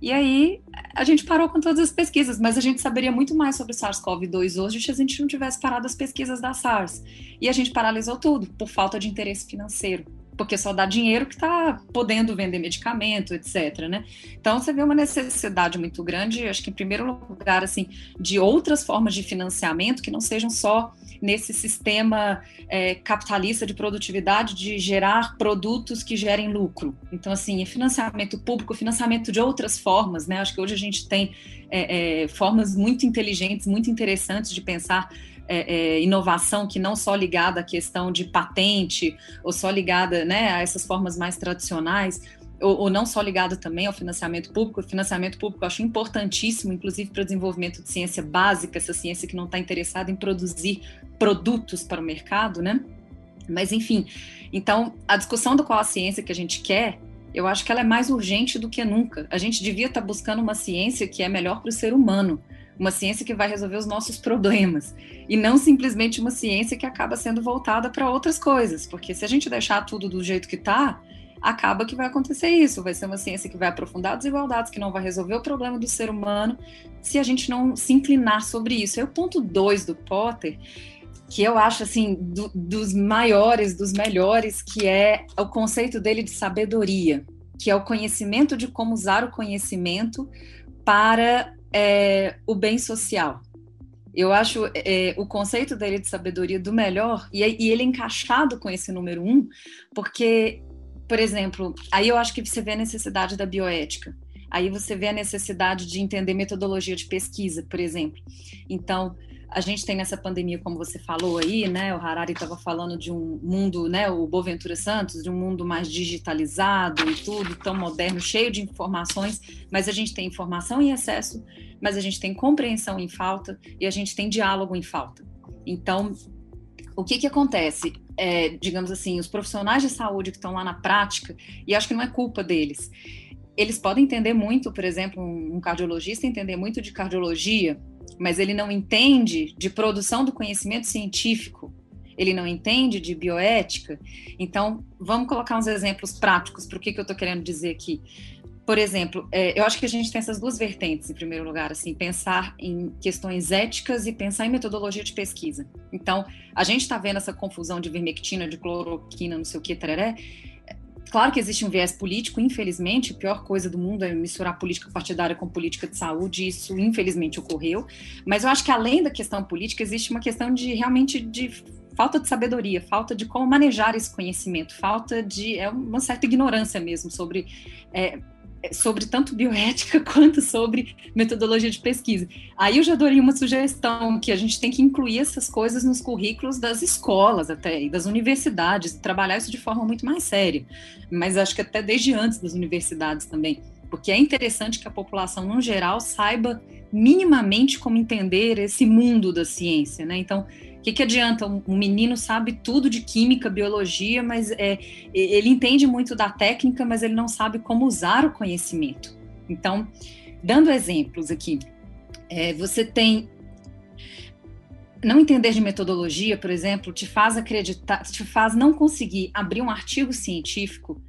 E aí a gente parou com todas as pesquisas, mas a gente saberia muito mais sobre o SARS-CoV-2 hoje se a gente não tivesse parado as pesquisas da SARS. E a gente paralisou tudo por falta de interesse financeiro porque só dá dinheiro que está podendo vender medicamento, etc. Né? Então você vê uma necessidade muito grande, acho que em primeiro lugar, assim, de outras formas de financiamento que não sejam só nesse sistema é, capitalista de produtividade de gerar produtos que gerem lucro. Então, assim, é financiamento público, financiamento de outras formas, né? Acho que hoje a gente tem é, é, formas muito inteligentes, muito interessantes de pensar é, é, inovação que não só ligada à questão de patente ou só ligada né, a essas formas mais tradicionais, ou, ou, não só ligada também ao financiamento público. O financiamento público eu acho importantíssimo, inclusive para o desenvolvimento de ciência básica, essa ciência que não está interessada em produzir produtos para o mercado, né? Mas enfim, então a discussão do qual a ciência que a gente quer eu acho que ela é mais urgente do que nunca. A gente devia estar tá buscando uma ciência que é melhor para o ser humano, uma ciência que vai resolver os nossos problemas e não simplesmente uma ciência que acaba sendo voltada para outras coisas, porque se a gente deixar tudo do jeito que está, acaba que vai acontecer isso, vai ser uma ciência que vai aprofundar desigualdades, que não vai resolver o problema do ser humano, se a gente não se inclinar sobre isso. É o ponto 2 do Potter, que eu acho assim do, dos maiores, dos melhores, que é o conceito dele de sabedoria, que é o conhecimento de como usar o conhecimento para é, o bem social. Eu acho é, o conceito dele de sabedoria do melhor, e, e, ele encaixado com esse número um, porque, por exemplo, aí eu acho que você vê a necessidade da bioética. Aí você vê a necessidade de entender metodologia de pesquisa, por exemplo. Então, a gente tem nessa pandemia, como você falou aí, né? O Harari estava falando de um mundo, né? O Boaventura Santos, de um mundo mais digitalizado e tudo, tão moderno, cheio de informações, mas a gente tem informação em excesso, mas a gente tem compreensão em falta e a gente tem diálogo em falta. Então, o que que acontece? É, digamos assim, os profissionais de saúde que estão lá na prática, e acho que não é culpa deles, eles podem entender muito, por exemplo, um cardiologista entender muito de cardiologia, mas ele não entende de produção do conhecimento científico, ele não entende de bioética. Então, vamos colocar uns exemplos práticos para o que, que eu estou querendo dizer aqui. Por exemplo, é, eu acho que a gente tem essas duas vertentes, em primeiro lugar, assim, pensar em questões éticas e pensar em metodologia de pesquisa. Então, a gente está vendo essa confusão de vermectina, de cloroquina, não sei o que, tararé, Claro que existe um viés político, infelizmente, a pior coisa do mundo é misturar política partidária com política de saúde, isso infelizmente ocorreu, mas eu acho que além da questão política, existe uma questão de realmente de falta de sabedoria, falta de como manejar esse conhecimento, falta de é uma certa ignorância mesmo sobre é, sobre tanto bioética quanto sobre metodologia de pesquisa. Aí eu já daria uma sugestão que a gente tem que incluir essas coisas nos currículos das escolas até e das universidades, trabalhar isso de forma muito mais séria. Mas acho que até desde antes das universidades também, porque é interessante que a população no geral saiba minimamente como entender esse mundo da ciência, né? Então, o que, que adianta? Um, menino sabe tudo de química, biologia, mas é, ele entende muito da técnica, mas ele não sabe como usar o conhecimento. Então, dando exemplos aqui, é, você tem não entender de metodologia, por exemplo, te faz acreditar, te faz não conseguir abrir um artigo científico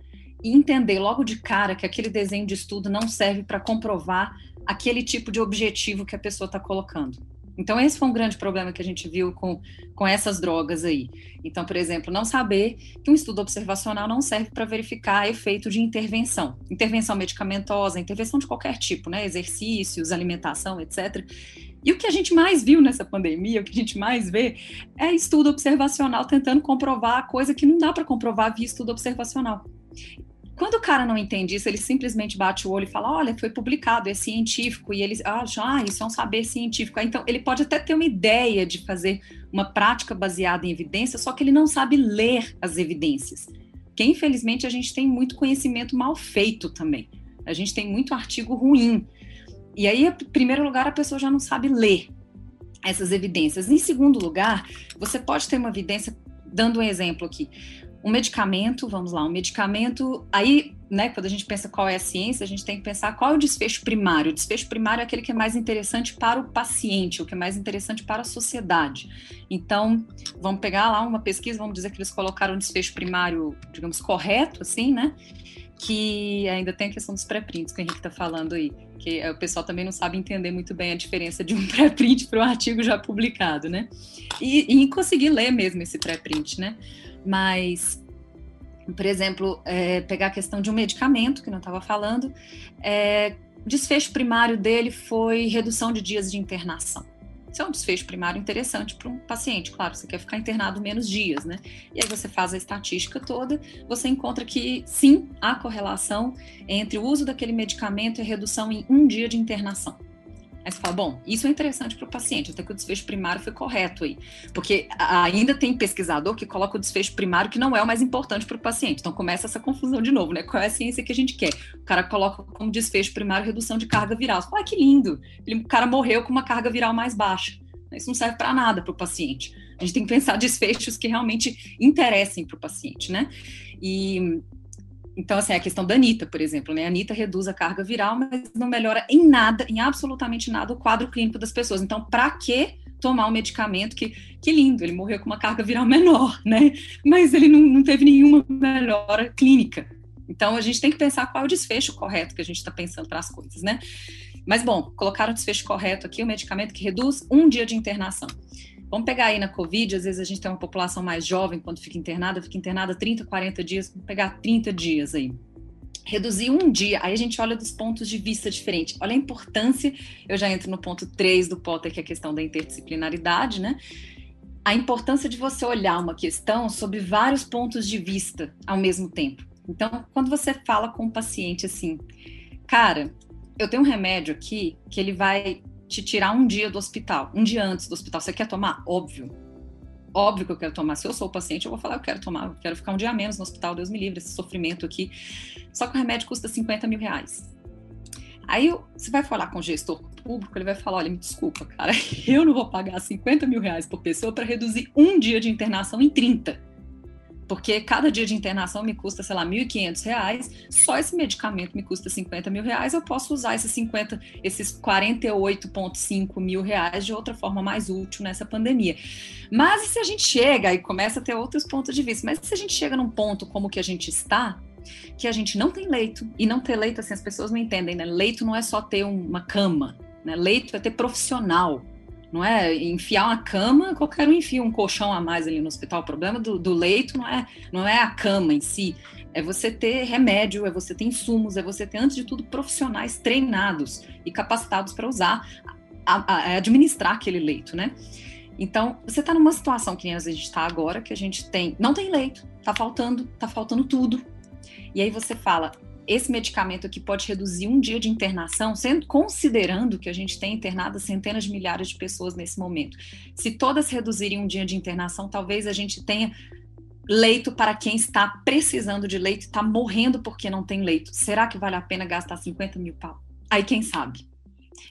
e entender logo de cara que aquele desenho de estudo não serve para comprovar aquele tipo de objetivo que a pessoa está colocando. Então, esse foi um grande problema que a gente viu com, com essas drogas aí. Então, por exemplo, não saber que um estudo observacional não serve para verificar efeito de intervenção. Intervenção medicamentosa, intervenção de qualquer tipo, né? Exercícios, alimentação, etc. E o que a gente mais viu nessa pandemia, o que a gente mais vê, é estudo observacional tentando comprovar coisa que não dá para comprovar via estudo observacional. Quando o cara não entende isso, ele simplesmente bate o olho e fala: olha, foi publicado, é científico, e eles acham, ah, isso é um saber científico. Então, ele pode até ter uma ideia de fazer uma prática baseada em evidência, só que ele não sabe ler as evidências. Que infelizmente a gente tem muito conhecimento mal feito também. A gente tem muito artigo ruim. E aí, em primeiro lugar, a pessoa já não sabe ler essas evidências. Em segundo lugar, você pode ter uma evidência, dando um exemplo aqui um medicamento, vamos lá, um medicamento, aí, né, quando a gente pensa qual é a ciência, a gente tem que pensar qual é o desfecho primário. O desfecho primário é aquele que é mais interessante para o paciente, o que é mais interessante para a sociedade. Então, vamos pegar lá uma pesquisa, vamos dizer que eles colocaram um desfecho primário, digamos, correto, assim, né? Que ainda tem a questão dos pré-prints que o Henrique está falando aí, que o pessoal também não sabe entender muito bem a diferença de um pré-print para um artigo já publicado, né? E, e conseguir ler mesmo esse pré-print, né? Mas, por exemplo, é, pegar a questão de um medicamento, que não estava falando, é, desfecho primário dele foi redução de dias de internação. Isso é um desfecho primário interessante para um paciente. Claro, você quer ficar internado menos dias, né? E aí você faz a estatística toda, você encontra que sim, há correlação entre o uso daquele medicamento e a redução em um dia de internação. Aí você fala, bom, isso é interessante para o paciente, até que o desfecho primário foi correto aí. Porque ainda tem pesquisador que coloca o desfecho primário que não é o mais importante para o paciente. Então começa essa confusão de novo, né? Qual é a ciência que a gente quer? O cara coloca como desfecho primário redução de carga viral. Fala, ah, que lindo! o cara morreu com uma carga viral mais baixa. Isso não serve para nada para o paciente. A gente tem que pensar desfechos que realmente interessem para o paciente, né? E então, assim, a questão da Anitta, por exemplo, né? A Anitta reduz a carga viral, mas não melhora em nada, em absolutamente nada, o quadro clínico das pessoas. Então, para que tomar um medicamento que, que lindo, ele morreu com uma carga viral menor, né? Mas ele não, não teve nenhuma melhora clínica. Então, a gente tem que pensar qual é o desfecho correto que a gente está pensando para as coisas, né? Mas, bom, colocar o desfecho correto aqui, o medicamento que reduz um dia de internação. Vamos pegar aí na Covid, às vezes a gente tem uma população mais jovem quando fica internada, fica internada 30, 40 dias, vamos pegar 30 dias aí. Reduzir um dia, aí a gente olha dos pontos de vista diferentes. Olha a importância, eu já entro no ponto 3 do Potter, que é a questão da interdisciplinaridade, né? A importância de você olhar uma questão sobre vários pontos de vista ao mesmo tempo. Então, quando você fala com o paciente assim, cara, eu tenho um remédio aqui que ele vai te tirar um dia do hospital, um dia antes do hospital. Você quer tomar? Óbvio. Óbvio que eu quero tomar. Se eu sou o paciente, eu vou falar, eu quero tomar, eu quero ficar um dia menos no hospital, Deus me livre, esse sofrimento aqui. Só que o remédio custa 50 mil reais. Aí você vai falar com o gestor público, ele vai falar: olha, me desculpa, cara, eu não vou pagar 50 mil reais por pessoa para reduzir um dia de internação em 30 porque cada dia de internação me custa, sei lá, R$ 1.500, só esse medicamento me custa 50 mil reais, eu posso usar esses 50, esses 48,5 mil reais de outra forma mais útil nessa pandemia. Mas se a gente chega e começa a ter outros pontos de vista, mas se a gente chega num ponto como que a gente está, que a gente não tem leito, e não ter leito, assim, as pessoas não entendem, né? Leito não é só ter uma cama, né? Leito é ter profissional não é enfiar uma cama, qualquer um enfia um colchão a mais ali no hospital. O problema do, do, leito não é, não é a cama em si, é você ter remédio, é você ter insumos, é você ter, antes de tudo, profissionais treinados e capacitados para usar, a, a, administrar aquele leito, né? Então, você está numa situação que nem a gente está agora, que a gente tem, não tem leito, está faltando, está faltando tudo. E aí você fala, esse medicamento aqui pode reduzir um dia de internação, sendo considerando que a gente tem internadas centenas de milhares de pessoas nesse momento. Se todas reduzirem um dia de internação, talvez a gente tenha leito para quem está precisando de leito, está morrendo porque não tem leito. Será que vale a pena gastar 50 mil pau? Aí quem sabe?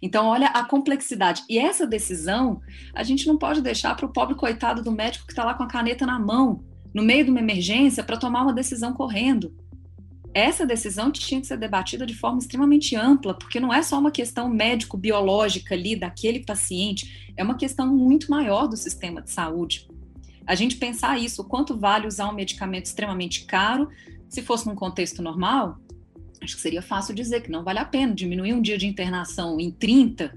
Então, olha a complexidade. E essa decisão, a gente não pode deixar para o pobre coitado do médico que está lá com a caneta na mão, no meio de uma emergência, para tomar uma decisão correndo essa decisão tinha que ser debatida de forma extremamente ampla, porque não é só uma questão médico-biológica ali daquele paciente, é uma questão muito maior do sistema de saúde. A gente pensar isso, quanto vale usar um medicamento extremamente caro, se fosse num contexto normal, acho que seria fácil dizer que não vale a pena diminuir um dia de internação em 30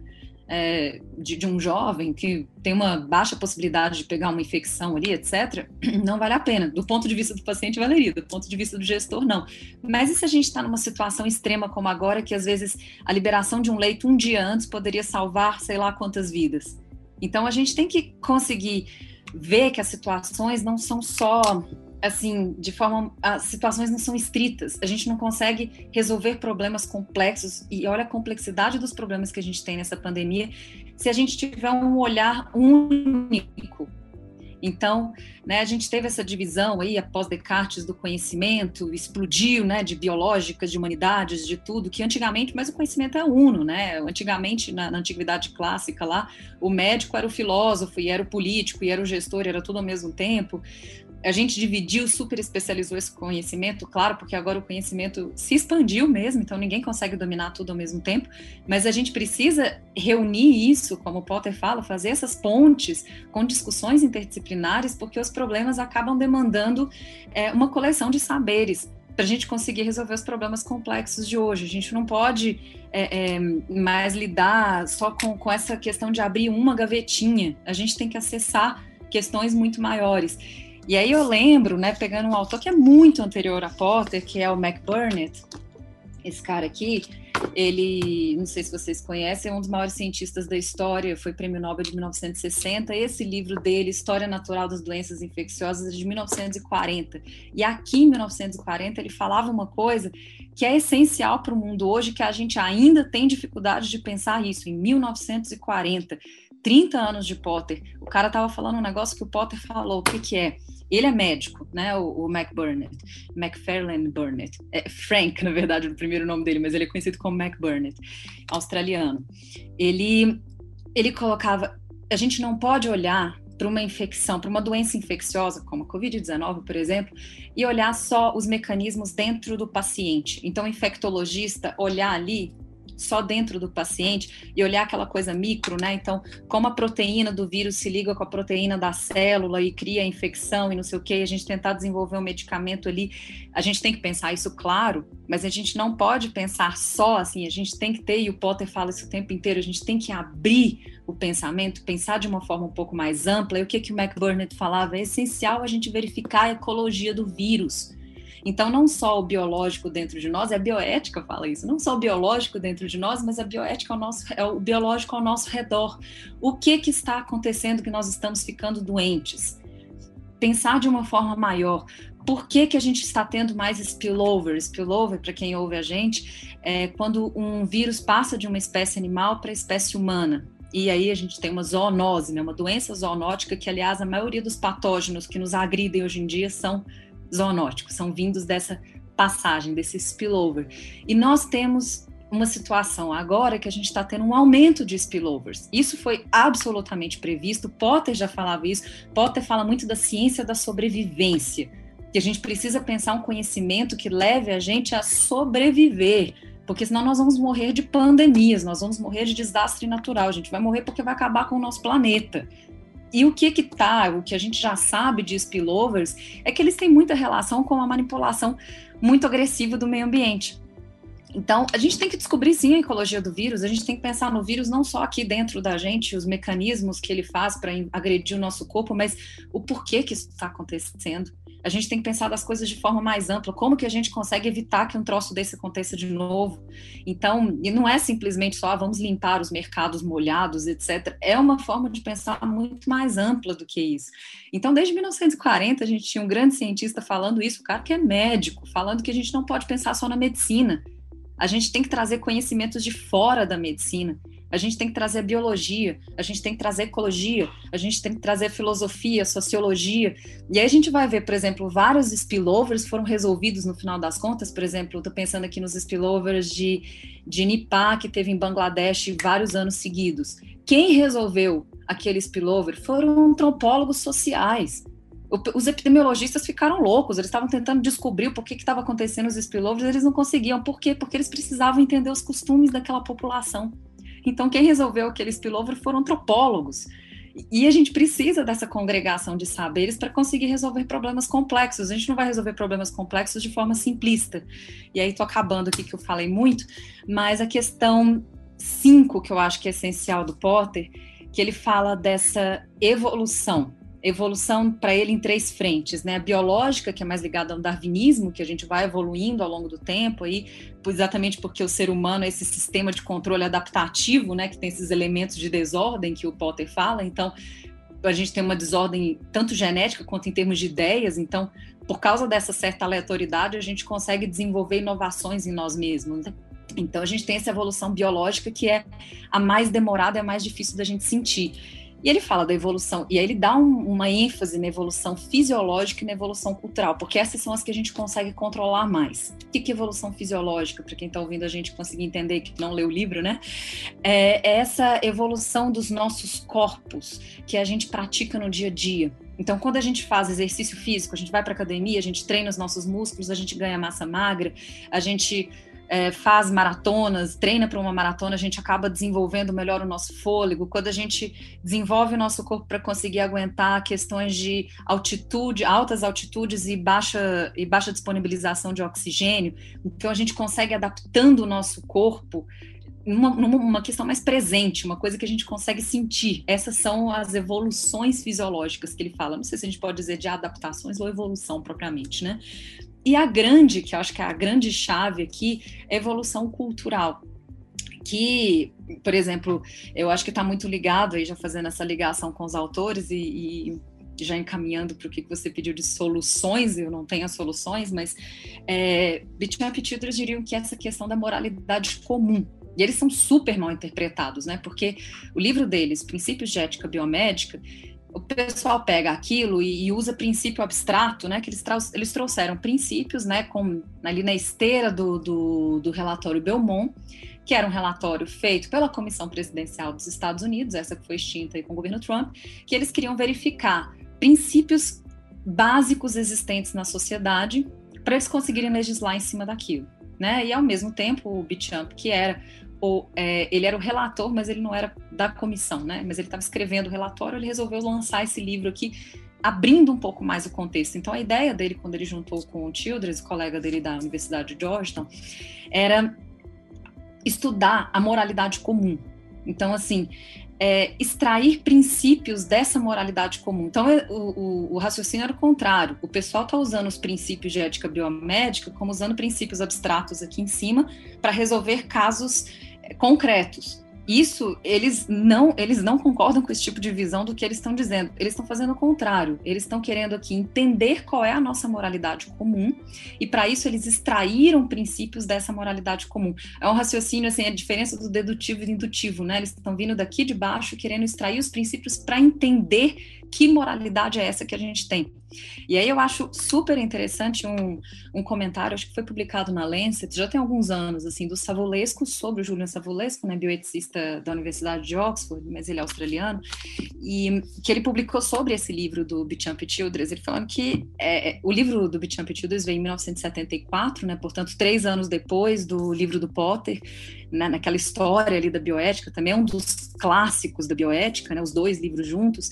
é, de, de, um jovem que tem uma baixa possibilidade de pegar uma infecção ali, etc., não vale a pena. Do ponto de vista do paciente, valeria, do ponto de vista do gestor, não. Mas e se a gente está numa situação extrema como agora, que às vezes a liberação de um leito um dia antes poderia salvar sei lá quantas vidas? Então a gente tem que conseguir ver que as situações não são só assim, de forma. As situações não são estritas, a gente não consegue resolver problemas complexos, e olha a complexidade dos problemas que a gente tem nessa pandemia, se a gente tiver um olhar único. Então, né, a gente teve essa divisão aí após Descartes do conhecimento, explodiu, né, de biológicas, de humanidades, de tudo, que antigamente, mas o conhecimento é uno, né? Antigamente, na, na antiguidade clássica lá, o médico era o filósofo, e era o político, e era o gestor, e era tudo ao mesmo tempo a gente dividiu, super especializou esse conhecimento, claro, porque agora o conhecimento se expandiu mesmo, então ninguém consegue dominar tudo ao mesmo tempo, mas a gente precisa reunir isso, como o Potter fala, fazer essas pontes com discussões interdisciplinares, porque os problemas acabam demandando é, uma coleção de saberes para a gente conseguir resolver os problemas complexos de hoje. A gente não pode é, é, mais lidar só com, com essa questão de abrir uma gavetinha, a gente tem que acessar questões muito maiores. E aí eu lembro, né, pegando um autor que é muito anterior a Potter, que é o Mac Burnett, esse cara aqui, ele, não sei se vocês conhecem, é um dos maiores cientistas da história, foi prêmio Nobel de 1960. Esse livro dele, História Natural das Doenças Infecciosas, é de 1940. E aqui em 1940 ele falava uma coisa que é essencial para o mundo hoje, que a gente ainda tem dificuldade de pensar isso. Em 1940, 30 anos de Potter, o cara estava falando um negócio que o Potter falou, o que, que é? Ele é médico, né? O, o Mac Burnett, McFarlane Burnett. É Frank, na verdade, o primeiro nome dele, mas ele é conhecido como Mac Burnett, australiano. Ele, ele colocava: a gente não pode olhar para uma infecção, para uma doença infecciosa, como a Covid-19, por exemplo, e olhar só os mecanismos dentro do paciente. Então, o infectologista olhar ali só dentro do paciente e olhar aquela coisa micro, né? Então, como a proteína do vírus se liga com a proteína da célula e cria infecção e não sei o que, a gente tentar desenvolver um medicamento ali, a gente tem que pensar isso, claro, mas a gente não pode pensar só assim, a gente tem que ter, e o Potter fala isso o tempo inteiro, a gente tem que abrir o pensamento, pensar de uma forma um pouco mais ampla. E o que, que o McBurnett falava? É essencial a gente verificar a ecologia do vírus então, não só o biológico dentro de nós, é a bioética fala isso, não só o biológico dentro de nós, mas a bioética ao nosso, é o biológico ao nosso redor. O que, que está acontecendo que nós estamos ficando doentes? Pensar de uma forma maior. Por que, que a gente está tendo mais spillover? Spillover, para quem ouve a gente, é quando um vírus passa de uma espécie animal para a espécie humana. E aí a gente tem uma zoonose, né, uma doença zoonótica que, aliás, a maioria dos patógenos que nos agridem hoje em dia são zoonóticos, são vindos dessa passagem, desse spillover. E nós temos uma situação agora que a gente está tendo um aumento de spillovers. Isso foi absolutamente previsto. Potter já falava isso. Potter fala muito da ciência da sobrevivência, que a gente precisa pensar um conhecimento que leve a gente a sobreviver, porque senão nós vamos morrer de pandemias, nós vamos morrer de desastre natural. A gente vai morrer porque vai acabar com o nosso planeta. E o que que tá, o que a gente já sabe de spillovers, é que eles têm muita relação com a manipulação muito agressiva do meio ambiente. Então, a gente tem que descobrir sim a ecologia do vírus, a gente tem que pensar no vírus não só aqui dentro da gente, os mecanismos que ele faz para agredir o nosso corpo, mas o porquê que isso está acontecendo. A gente tem que pensar das coisas de forma mais ampla, como que a gente consegue evitar que um troço desse aconteça de novo. Então, e não é simplesmente só ah, vamos limpar os mercados molhados, etc. É uma forma de pensar muito mais ampla do que isso. Então, desde 1940, a gente tinha um grande cientista falando isso, o cara que é médico, falando que a gente não pode pensar só na medicina a gente tem que trazer conhecimentos de fora da medicina. A gente tem que trazer biologia, a gente tem que trazer ecologia, a gente tem que trazer filosofia, sociologia. E aí a gente vai ver, por exemplo, vários spillovers foram resolvidos no final das contas. Por exemplo, estou pensando aqui nos spillovers de, de Nipah, que teve em Bangladesh vários anos seguidos. Quem resolveu aquele spillover foram antropólogos sociais os epidemiologistas ficaram loucos, eles estavam tentando descobrir o porquê que estava acontecendo os spillovers, eles não conseguiam. Por quê? Porque eles precisavam entender os costumes daquela população. Então, quem resolveu aquele spillover foram antropólogos. E a gente precisa dessa congregação de saberes para conseguir resolver problemas complexos. A gente não vai resolver problemas complexos de forma simplista. E aí, estou acabando aqui que eu falei muito, mas a questão 5, que eu acho que é essencial do Potter, que ele fala dessa evolução evolução para ele em três frentes, né? A biológica, que é mais ligada ao darwinismo, que a gente vai evoluindo ao longo do tempo aí, exatamente porque o ser humano é esse sistema de controle adaptativo, né, que tem esses elementos de desordem que o Potter fala. Então, a gente tem uma desordem tanto genética quanto em termos de ideias, então, por causa dessa certa aleatoriedade, a gente consegue desenvolver inovações em nós mesmos. Né? Então, a gente tem essa evolução biológica que é a mais demorada, é a mais difícil da gente sentir. E ele fala da evolução, e aí ele dá um, uma ênfase na evolução fisiológica e na evolução cultural, porque essas são as que a gente consegue controlar mais. O que, que é evolução fisiológica, para quem está ouvindo a gente conseguir entender que não leu o livro, né? É, é essa evolução dos nossos corpos que a gente pratica no dia a dia. Então, quando a gente faz exercício físico, a gente vai para academia, a gente treina os nossos músculos, a gente ganha massa magra, a gente é, faz maratonas, treina para uma maratona, a gente acaba desenvolvendo melhor o nosso fôlego. Quando a gente desenvolve o nosso corpo para conseguir aguentar questões de altitude, altas altitudes e baixa, e baixa disponibilização de oxigênio, então a gente consegue adaptando o nosso corpo numa, numa, questão mais presente, uma coisa que a gente consegue sentir. Essas são as evoluções fisiológicas que ele fala. Não sei se a gente pode dizer de adaptações ou evolução propriamente, né? E a grande, que eu acho que é a grande chave aqui, é evolução cultural. Que, por exemplo, eu acho que está muito ligado aí, já fazendo essa ligação com os autores e, e já encaminhando para o que você pediu de soluções, eu não tenho as soluções, mas é, e Childress diriam que essa questão da moralidade comum, e eles são super mal interpretados, né? Porque o livro deles, Princípios de Ética Biomédica, o pessoal pega aquilo e, e, usa princípio abstrato, né? Que eles, eles trouxeram princípios, né? Com, ali na esteira do, do, do, relatório Belmont, que era um relatório feito pela Comissão Presidencial dos Estados Unidos, essa que foi extinta com o governo Trump, que eles queriam verificar princípios básicos existentes na sociedade para eles conseguirem legislar em cima daquilo. Né? E ao mesmo tempo o Bichamp, que era o, é, ele era o relator, mas ele não era da comissão, né? Mas ele estava escrevendo o relatório, ele resolveu lançar esse livro aqui, abrindo um pouco mais o contexto. Então, a ideia dele, quando ele juntou com o Childress, colega dele da Universidade de Georgetown, era estudar a moralidade comum. Então, assim, é, extrair princípios dessa moralidade comum. Então, é, o, o, o raciocínio era o contrário. O pessoal está usando os princípios de ética biomédica como usando princípios abstratos aqui em cima para resolver casos concretos. Isso, eles não, eles não concordam com esse tipo de visão do que eles estão dizendo. Eles estão fazendo o contrário. Eles estão querendo aqui entender qual é a nossa moralidade comum e para isso eles extraíram princípios dessa moralidade comum. É um raciocínio assim, a diferença do dedutivo e do indutivo, né? Eles estão vindo daqui de baixo querendo extrair os princípios para entender que moralidade é essa que a gente tem. E aí eu acho super interessante um, um comentário, acho que foi publicado na Lancet, já tem alguns anos, assim, do Savulesco, sobre o Julian Savulesco, né, bioeticista da Universidade de Oxford, mas ele é australiano, e que ele publicou sobre esse livro do Bichamp Childress, ele falando que é, é o livro do Bichamp Childress veio em 1974, né, portanto, três anos depois do livro do Potter, né, naquela história ali da bioética, também é um dos clássicos da bioética, né, os dois livros juntos,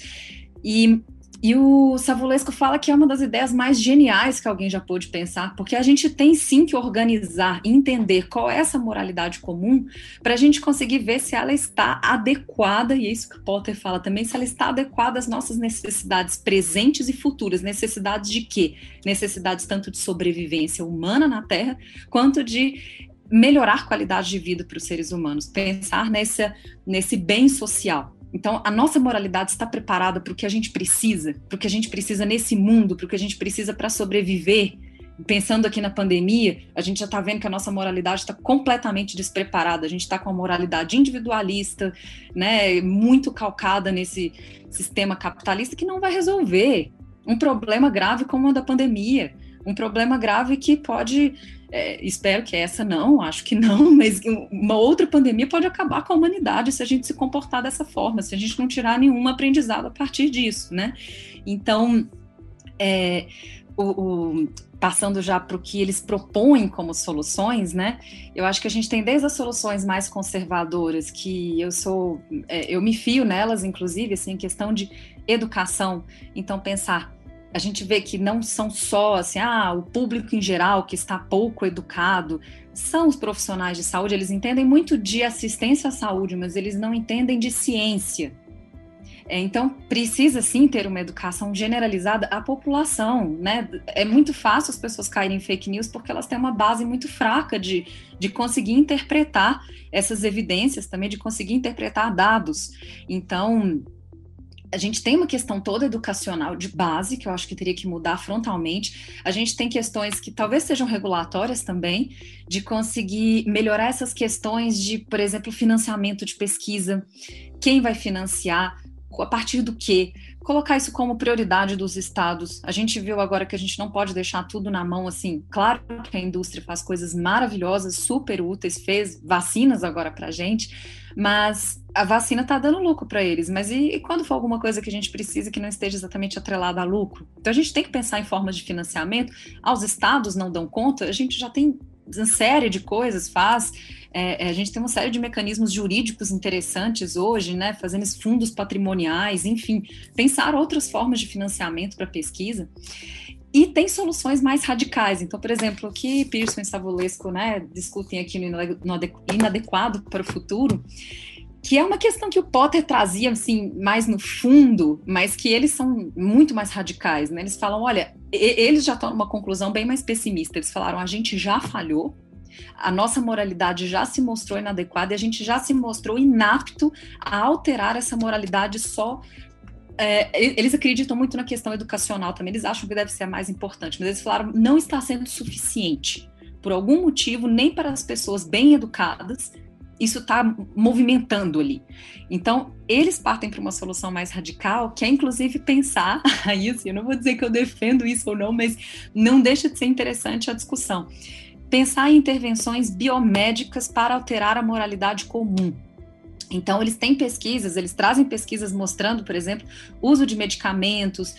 e, e o Savulesco fala que é uma das ideias mais geniais que alguém já pôde pensar, porque a gente tem sim que organizar e entender qual é essa moralidade comum para a gente conseguir ver se ela está adequada, e é isso que o Potter fala também, se ela está adequada às nossas necessidades presentes e futuras. Necessidades de quê? Necessidades tanto de sobrevivência humana na Terra, quanto de melhorar qualidade de vida para os seres humanos, pensar nessa, nesse bem social. Então, a nossa moralidade está preparada para o que a gente precisa, para o que a gente precisa nesse mundo, para o que a gente precisa para sobreviver. Pensando aqui na pandemia, a gente já está vendo que a nossa moralidade está completamente despreparada. A gente está com a moralidade individualista, né, muito calcada nesse sistema capitalista que não vai resolver um problema grave como o da pandemia um problema grave que pode, é, espero que essa não, acho que não, mas uma outra pandemia pode acabar com a humanidade se a gente se comportar dessa forma, se a gente não tirar nenhum aprendizado a partir disso, né? Então, é, o, o, passando já para o que eles propõem como soluções, né? Eu acho que a gente tem desde as soluções mais conservadoras, que eu sou, é, eu me fio nelas, inclusive, assim, questão de educação. Então, pensar a gente vê que não são só assim, ah, o público em geral que está pouco educado, são os profissionais de saúde, eles entendem muito de assistência à saúde, mas eles não entendem de ciência. É, então, precisa sim ter uma educação generalizada à população, né? É muito fácil as pessoas caírem em fake news porque elas têm uma base muito fraca de, de conseguir interpretar essas evidências, também de conseguir interpretar dados. Então, a gente tem uma questão toda educacional de base, que eu acho que teria que mudar frontalmente. A gente tem questões que talvez sejam regulatórias também, de conseguir melhorar essas questões de, por exemplo, financiamento de pesquisa, quem vai financiar, A partir do quê? Colocar isso como prioridade dos estados. A gente viu agora que a gente não pode deixar tudo na mão assim. Claro que a indústria faz coisas maravilhosas, super úteis, fez vacinas agora para gente, mas a vacina está dando lucro para eles. Mas e, e, quando for alguma coisa que a gente precisa que não esteja exatamente atrelada a lucro? Então a gente tem que pensar em formas de financiamento. Aos estados não dão conta, a gente já tem uma série de coisas, faz é, é, a gente tem uma série de mecanismos jurídicos interessantes hoje, né, fazendo fundos patrimoniais, enfim, pensar outras formas de financiamento para pesquisa. E tem soluções mais radicais. Então, por exemplo, o que Pearson e Savulesco né, discutem aqui no Inadequado para o Futuro, que é uma questão que o Potter trazia assim mais no fundo, mas que eles são muito mais radicais, né? Eles falam, olha, eles já estão numa conclusão bem mais pessimista. Eles falaram, a gente já falhou, a nossa moralidade já se mostrou inadequada e a gente já se mostrou inapto a alterar essa moralidade só é, eles acreditam muito na questão educacional também, eles acham que deve ser a mais importante, mas eles falaram não está sendo suficiente. Por algum motivo, nem para as pessoas bem educadas, isso está movimentando ali. Então, eles partem para uma solução mais radical, que é inclusive pensar, aí assim, eu não vou dizer que eu defendo isso ou não, mas não deixa de ser interessante a discussão pensar em intervenções biomédicas para alterar a moralidade comum. Então, eles têm pesquisas, eles trazem pesquisas mostrando, por exemplo, uso de medicamentos,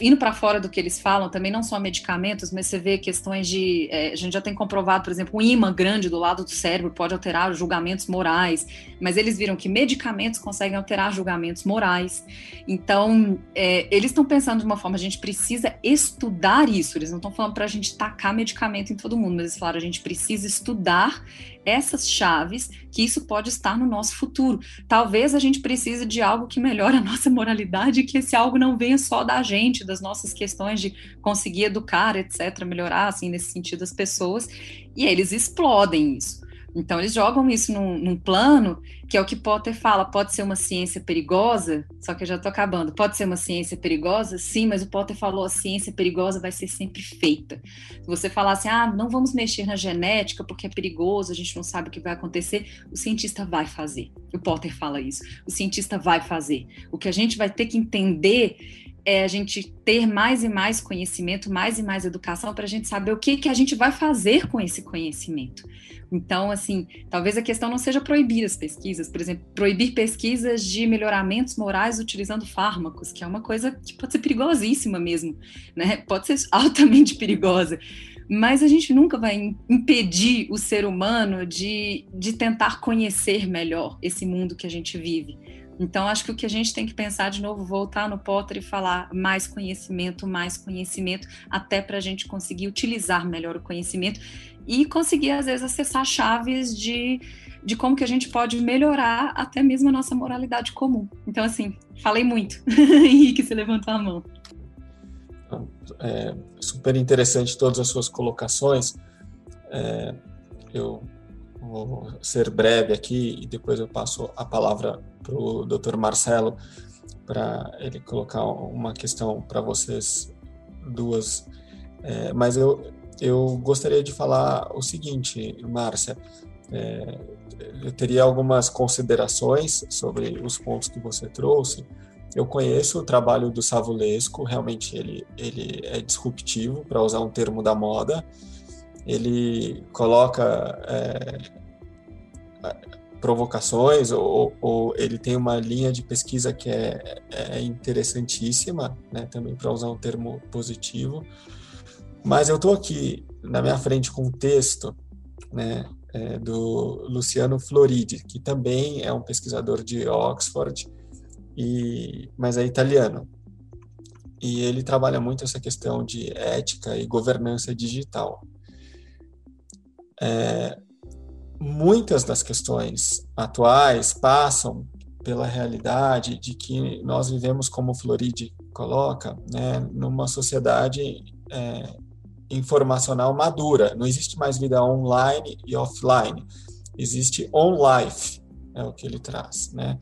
indo para fora do que eles falam, também não só medicamentos, mas você vê questões de. É, a gente já tem comprovado, por exemplo, um imã grande do lado do cérebro pode alterar julgamentos morais, mas eles viram que medicamentos conseguem alterar julgamentos morais. Então, é, eles estão pensando de uma forma, a gente precisa estudar isso, eles não estão falando para a gente tacar medicamento em todo mundo, mas eles falaram, a gente precisa estudar essas chaves, que isso pode estar no nosso futuro. Talvez a gente precise de algo que melhore a nossa moralidade, que esse algo não venha só da gente, das nossas questões de conseguir educar, etc., melhorar, assim, nesse sentido, as pessoas, e eles explodem isso. Então, eles jogam isso num, num, plano que é o que Potter fala: pode ser uma ciência perigosa, só que eu já estou acabando. Pode ser uma ciência perigosa? Sim, mas o Potter falou: a ciência perigosa vai ser sempre feita. Se você falar assim, ah, não vamos mexer na genética porque é perigoso, a gente não sabe o que vai acontecer, o cientista vai fazer. O Potter fala isso: o cientista vai fazer. O que a gente vai ter que entender é a gente ter mais e mais conhecimento, mais e mais educação para a gente saber o que, que a gente vai fazer com esse conhecimento. Então, assim, talvez a questão não seja proibir as pesquisas, por exemplo, proibir pesquisas de melhoramentos morais utilizando fármacos, que é uma coisa que pode ser perigosíssima mesmo, né? Pode ser altamente perigosa. Mas a gente nunca vai impedir o ser humano de, de tentar conhecer melhor esse mundo que a gente vive. Então, acho que o que a gente tem que pensar de novo, voltar no Potter e falar mais conhecimento, mais conhecimento, até para a gente conseguir utilizar melhor o conhecimento e conseguir, às vezes, acessar chaves de, de como que a gente pode melhorar até mesmo a nossa moralidade comum. Então, assim, falei muito. Henrique, você levantou a mão. É super interessante todas as suas colocações. É, eu vou ser breve aqui e depois eu passo a palavra para o Dr. Marcelo para ele colocar uma questão para vocês duas. É, mas eu, eu gostaria de falar o seguinte, Márcia. É, eu teria algumas considerações sobre os pontos que você trouxe. Eu conheço o trabalho do Savulesco, realmente ele, ele é disruptivo, para usar um termo da moda. Ele coloca é, provocações, ou, ou, ele tem uma linha de pesquisa que é, é interessantíssima, né, também para usar um termo positivo. Mas eu estou aqui na minha frente com um texto né, é, do Luciano Floridi, que também é um pesquisador de Oxford, e, mas é italiano. E ele trabalha muito essa questão de ética e governança digital. É, muitas das questões atuais passam pela realidade de que nós vivemos, como Floridi coloca, né, numa sociedade é, informacional madura. Não existe mais vida online e offline. Existe on-life, é o que ele traz, né?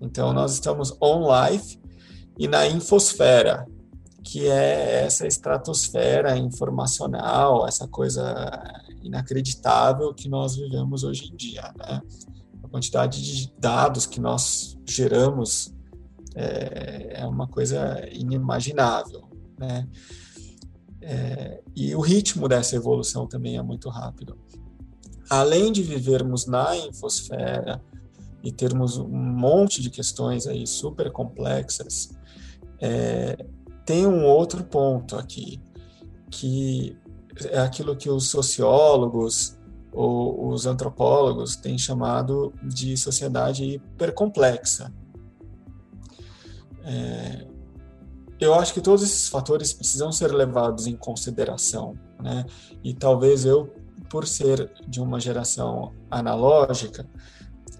Então, nós estamos on-life e na infosfera, que é essa estratosfera informacional, essa coisa inacreditável que nós vivemos hoje em dia, né? A quantidade de dados que nós geramos é, é uma coisa inimaginável, né? É, e o ritmo dessa evolução também é muito rápido. Além de vivermos na infosfera e termos um monte de questões aí super complexas, é, tem um outro ponto aqui, que é aquilo que os sociólogos ou os antropólogos têm chamado de sociedade hipercomplexa. É, eu acho que todos esses fatores precisam ser levados em consideração, né? E talvez eu, por ser de uma geração analógica,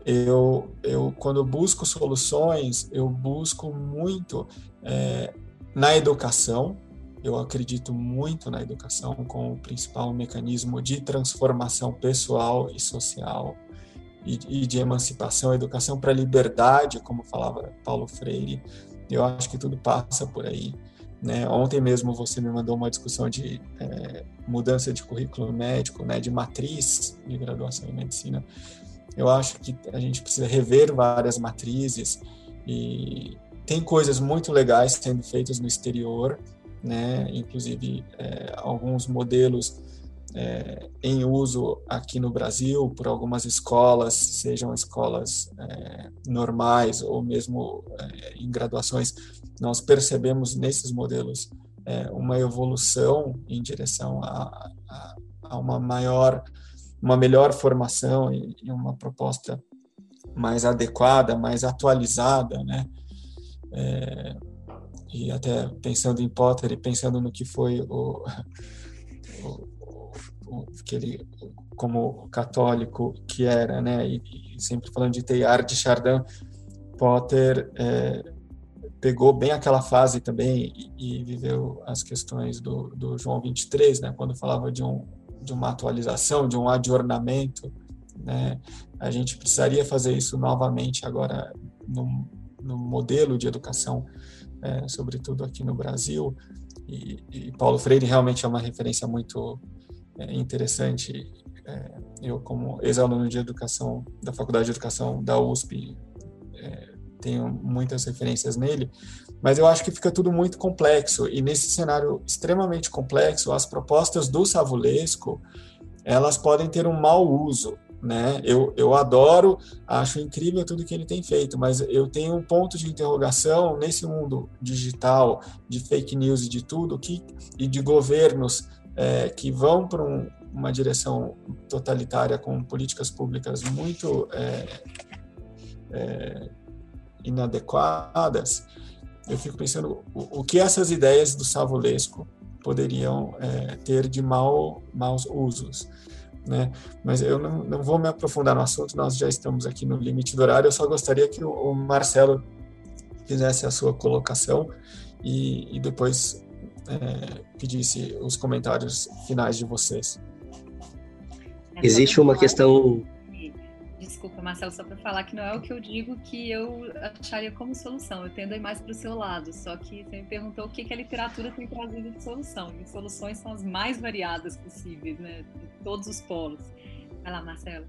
eu, eu quando busco soluções, eu busco muito é, na educação. Eu acredito muito na educação como o principal mecanismo de transformação pessoal e social e, de emancipação, educação para liberdade, como falava Paulo Freire, eu acho que tudo passa por aí. Né? Ontem mesmo você me mandou uma discussão de é, mudança de currículo médico, né, de matriz de graduação em medicina. Eu acho que a gente precisa rever várias matrizes e tem coisas muito legais sendo feitas no exterior, né? Inclusive é, alguns modelos é, em uso aqui no Brasil por algumas escolas, sejam escolas é, normais ou mesmo é, em graduações, nós percebemos nesses modelos é, uma evolução em direção a, a, a, uma maior, uma melhor formação e, e, uma proposta mais adequada, mais atualizada, né? É, e até pensando em Potter e pensando no que foi o, que ele, como católico que era, né, e, e sempre falando de Teilhard de Chardin, Potter é, pegou bem aquela fase também e, e viveu as questões do, do, João 23, né, quando falava de, um, de uma atualização, de um adornamento, né, a gente precisaria fazer isso novamente agora no, no modelo de educação, é, sobretudo aqui no Brasil, e, e Paulo Freire realmente é uma referência muito é interessante. É, eu, como ex-aluno de educação da Faculdade de Educação da USP, é, tenho muitas referências nele, mas eu acho que fica tudo muito complexo. E nesse cenário extremamente complexo, as propostas do Savulesco elas podem ter um mau uso. Né? Eu, eu adoro, acho incrível tudo que ele tem feito, mas eu tenho um ponto de interrogação nesse mundo digital, de fake news e de tudo, que, e de governos é, que vão para um, uma direção totalitária com políticas públicas muito é, é, inadequadas, eu fico pensando o, o, que essas ideias do Savulesco poderiam é, ter de mal, maus usos. Né? Mas eu não, não, vou me aprofundar no assunto, nós já estamos aqui no limite do horário, eu só gostaria que o, o Marcelo fizesse a sua colocação e, e depois é, pedisse os comentários finais de vocês. É Existe uma questão. Desculpa, Marcelo, só para falar que não é o que eu digo que eu acharia como solução. Eu tendo a ir mais para o seu lado. Só que você me perguntou o que, que a literatura tem trazido de solução. E soluções são as mais variadas possíveis, né? De todos os polos. Vai lá, Marcelo.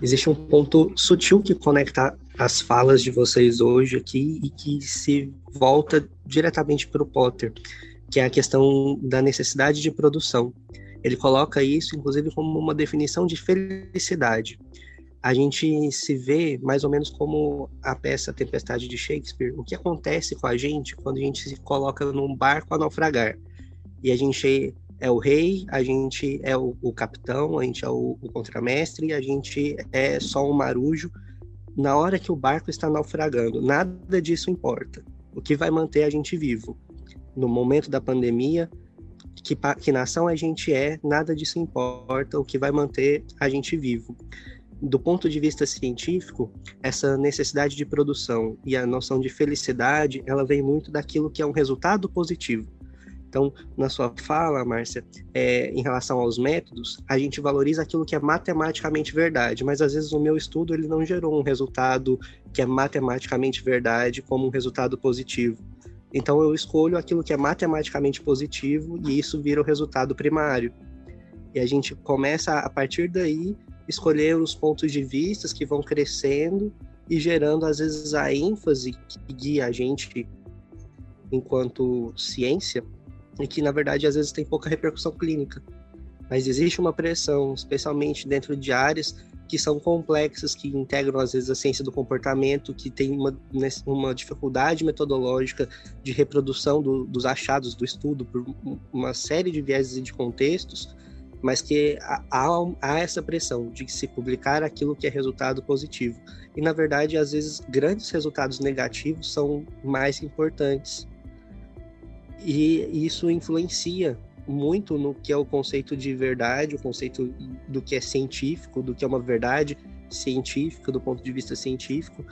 Existe um ponto sutil que conecta as falas de vocês hoje aqui e que se volta diretamente para o Potter, que é a questão da necessidade de produção. Ele coloca isso, inclusive, como uma definição de felicidade. A gente se vê mais ou menos como a peça Tempestade de Shakespeare. O que acontece com a gente quando a gente se coloca num barco a naufragar? E a gente é o rei, a gente é o, o capitão, a gente é o, o contramestre, a gente é só um marujo. Na hora que o barco está naufragando, nada disso importa. O que vai manter a gente vivo? No momento da pandemia, que, que nação a gente é, nada disso importa. O que vai manter a gente vivo do ponto de vista científico, essa necessidade de produção e a noção de felicidade, ela vem muito daquilo que é um resultado positivo. Então, na sua fala, Márcia, é, em relação aos métodos, a gente valoriza aquilo que é matematicamente verdade, mas às vezes o meu estudo ele não gerou um resultado que é matematicamente verdade como um resultado positivo. Então, eu escolho aquilo que é matematicamente positivo e isso vira o resultado primário. E a gente começa a partir daí escolher os pontos de vista que vão crescendo e gerando às vezes a ênfase que guia a gente enquanto ciência e que na verdade às vezes tem pouca repercussão clínica. Mas existe uma pressão, especialmente dentro de áreas que são complexas, que integram às vezes a ciência do comportamento, que tem uma, uma dificuldade metodológica de reprodução do, dos achados do estudo por uma série de vieses e de contextos, mas que há, há, essa pressão de se publicar aquilo que é resultado positivo. E, na verdade, às vezes, grandes resultados negativos são mais importantes. E isso influencia muito no que é o conceito de verdade, o conceito do que é científico, do que é uma verdade científica, do ponto de vista científico.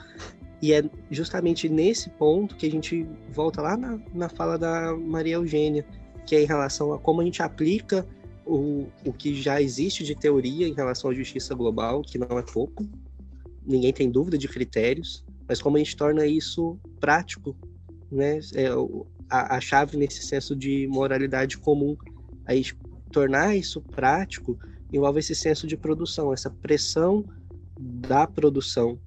E é justamente nesse ponto que a gente volta lá na, na fala da Maria Eugênia, que é em relação a como a gente aplica o, o que já existe de teoria em relação à justiça global, que não é pouco, ninguém tem dúvida de critérios, mas como a gente torna isso prático, né? É a, a chave nesse senso de moralidade comum. A tornar isso prático envolve esse senso de produção, essa pressão da produção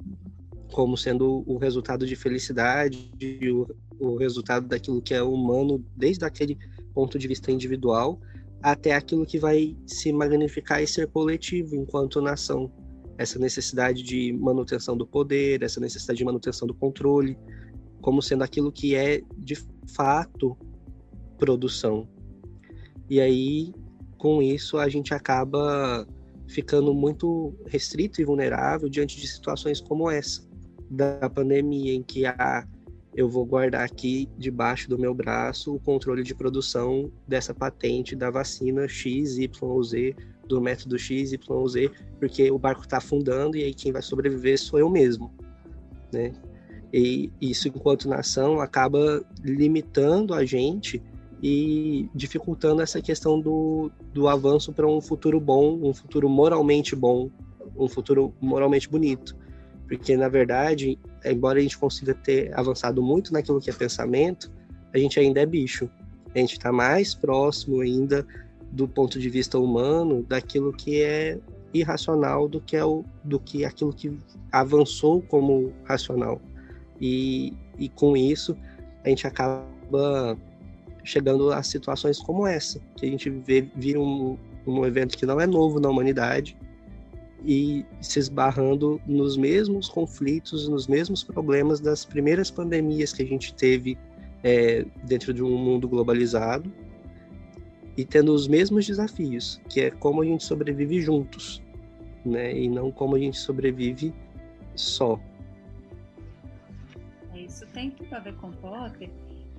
como sendo o resultado de felicidade, o, o resultado daquilo que é humano, desde aquele ponto de vista individual até aquilo que vai se magnificar e ser coletivo enquanto nação. Essa necessidade de manutenção do poder, essa necessidade de manutenção do controle, como sendo aquilo que é de fato produção. E aí, com isso, a gente acaba ficando muito restrito e vulnerável diante de situações como essa da pandemia, em que a eu vou guardar aqui debaixo do meu braço o controle de produção dessa patente da vacina XYZ, do método XYZ, porque o barco está afundando e aí quem vai sobreviver sou eu mesmo, né? E isso, enquanto nação, acaba limitando a gente e dificultando essa questão do, do avanço para um futuro bom, um futuro moralmente bom, um futuro moralmente bonito. Porque, na verdade, embora a gente consiga ter avançado muito naquilo que é pensamento, a gente ainda é bicho. A gente está mais próximo ainda do ponto de vista humano daquilo que é irracional do que é o, do que aquilo que avançou como racional. E, e com isso a gente acaba chegando a situações como essa, que a gente vê, vira um, um evento que não é novo na humanidade, e se esbarrando nos mesmos conflitos, nos mesmos problemas das primeiras pandemias que a gente teve é, dentro de um mundo globalizado e tendo os mesmos desafios, que é como a gente sobrevive juntos, né? E não como a gente sobrevive só. É, tem tudo a ver com Potter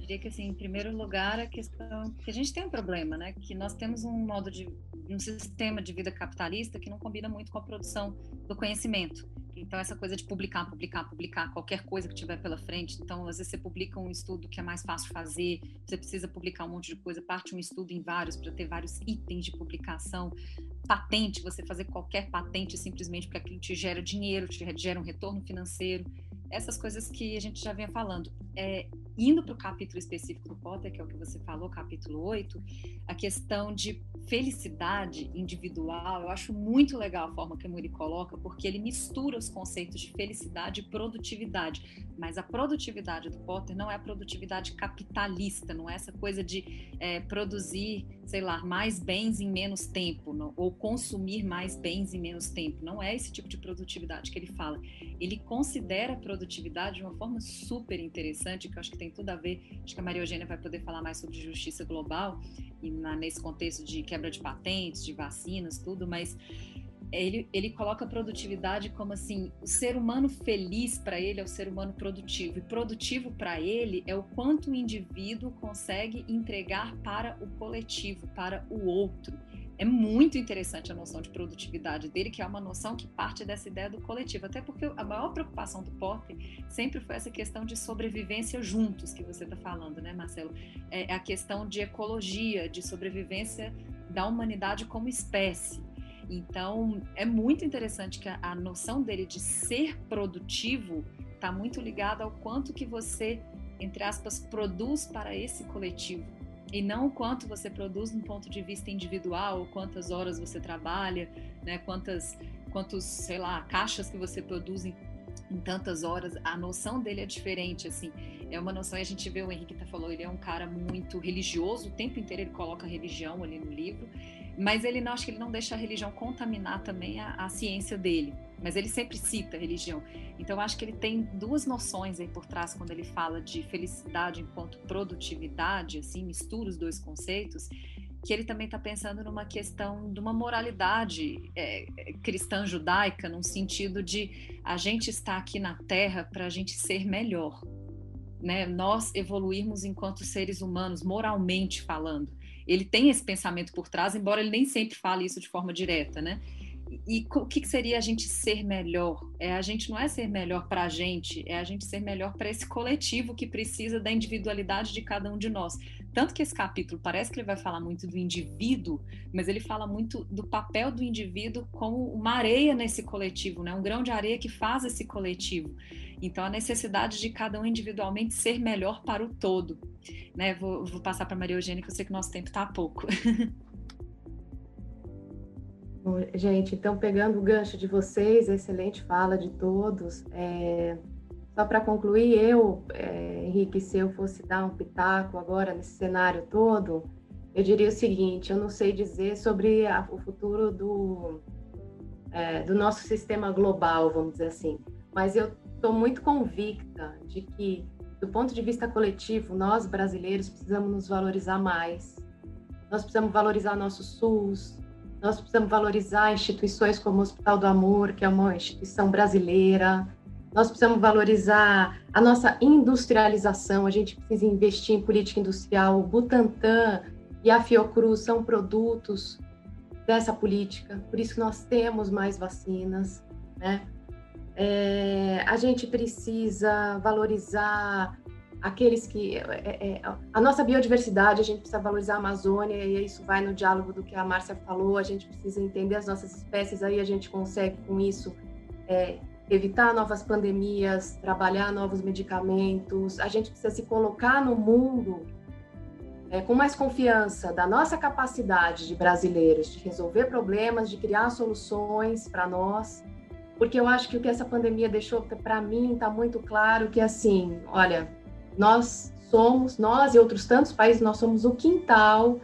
diria que, assim, em primeiro lugar, a questão que a gente tem um problema, né? Que nós temos um modo de um sistema de vida capitalista que não combina muito com a produção do conhecimento. Então, essa coisa de publicar, publicar, publicar qualquer coisa que tiver pela frente. Então, às vezes você publica um estudo que é mais fácil fazer, você precisa publicar um monte de coisa, parte um estudo em vários para ter vários itens de publicação. Patente, você fazer qualquer patente simplesmente porque aquilo te gera dinheiro, te gera um retorno financeiro essas coisas que a gente já vinha falando. É, indo para o capítulo específico do Potter, que é o que você falou, capítulo 8, a questão de felicidade individual, eu acho muito legal a forma que o Muri coloca, porque ele mistura os conceitos de felicidade e produtividade. Mas a produtividade do Potter não é a produtividade capitalista, não é essa coisa de é, produzir, sei lá, mais bens em menos tempo, não, ou consumir mais bens em menos tempo. Não é esse tipo de produtividade que ele fala. Ele considera a produtividade de uma forma super interessante, que eu acho que tem tudo a ver. Acho que a Maria Eugênia vai poder falar mais sobre justiça global e na, nesse contexto de quebra de patentes, de vacinas, tudo, mas ele, ele coloca a produtividade como assim: o ser humano feliz para ele é o ser humano produtivo, e produtivo para ele é o quanto o indivíduo consegue entregar para o coletivo, para o outro. É muito interessante a noção de produtividade dele, que é uma noção que parte dessa ideia do coletivo. Até porque a maior preocupação do Potter sempre foi essa questão de sobrevivência juntos, que você está falando, né, Marcelo? É a questão de ecologia, de sobrevivência da humanidade como espécie. Então, é muito interessante que a, a noção dele de ser produtivo está muito ligada ao quanto que você, entre aspas, produz para esse coletivo e não o quanto você produz no ponto de vista individual, quantas horas você trabalha, né, quantas, quantos, sei lá, caixas que você produz em em tantas horas, a noção dele é diferente, assim, é uma noção, e a gente vê o Henrique tá falou, ele é um cara muito religioso, o tempo inteiro ele coloca religião ali no livro, mas ele não acho que ele não deixa a religião contaminar também a, a ciência dele, mas ele sempre cita religião. Então acho que ele tem duas noções aí por trás quando ele fala de felicidade enquanto produtividade, assim, mistura os dois conceitos, que ele também está pensando numa questão de uma moralidade é, cristã judaica, num sentido de a gente está aqui na Terra para a gente ser melhor, né? Nós evoluirmos enquanto seres humanos, moralmente falando. Ele tem esse pensamento por trás, embora ele nem sempre fale isso de forma direta, né? E o que seria a gente ser melhor? É a gente não é ser melhor para a gente, é a gente ser melhor para esse coletivo que precisa da individualidade de cada um de nós. Tanto que esse capítulo parece que ele vai falar muito do indivíduo, mas ele fala muito do papel do indivíduo como uma areia nesse coletivo, né? Um grão de areia que faz esse coletivo. Então a necessidade de cada um individualmente ser melhor para o todo, né? Vou, vou passar para Maria Eugênia que eu sei que nosso tempo está pouco. Gente, então pegando o gancho de vocês, excelente fala de todos. É, só para concluir, eu, é, Henrique, se eu fosse dar um pitaco agora nesse cenário todo, eu diria o seguinte: eu não sei dizer sobre a, o futuro do, é, do nosso sistema global, vamos dizer assim, mas eu estou muito convicta de que, do ponto de vista coletivo, nós brasileiros precisamos nos valorizar mais. Nós precisamos valorizar nosso SUS, nós precisamos valorizar instituições como o Hospital do Amor, que é uma instituição brasileira. Nós precisamos valorizar a nossa industrialização. A gente precisa investir em política industrial. O Butantan e a Fiocruz são produtos dessa política. Por isso nós temos mais vacinas, né? É, a gente precisa valorizar aqueles que. É, é, é, a nossa biodiversidade, a gente precisa valorizar a Amazônia, e isso vai no diálogo do que a Márcia falou, a gente precisa entender as nossas espécies, aí a gente consegue, com isso, é, evitar novas pandemias, trabalhar novos medicamentos, a gente precisa se colocar no mundo é, com mais confiança da nossa capacidade de brasileiros de resolver problemas, de criar soluções para nós, porque eu acho que o que essa pandemia deixou para mim está muito claro que assim, olha, nós somos, nós e outros tantos países, nós somos o quintal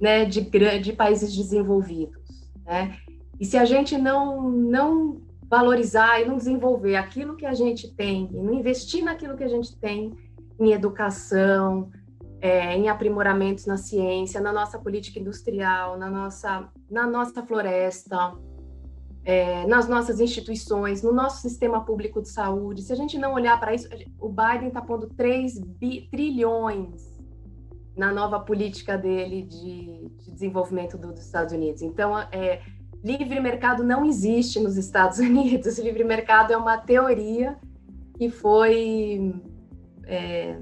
né, de, de países desenvolvidos. Né? E se a gente não, não valorizar e não desenvolver aquilo que a gente tem, e não investir naquilo que a gente tem em educação, é, em aprimoramentos na ciência, na nossa política industrial, na nossa, na nossa floresta, é, nas nossas instituições, no nosso sistema público de saúde. Se a gente não olhar para isso, o Biden está pondo 3 bi, trilhões na nova política dele de, de desenvolvimento do, dos Estados Unidos. Então, é, livre mercado não existe nos Estados Unidos. Livre mercado é uma teoria que foi é,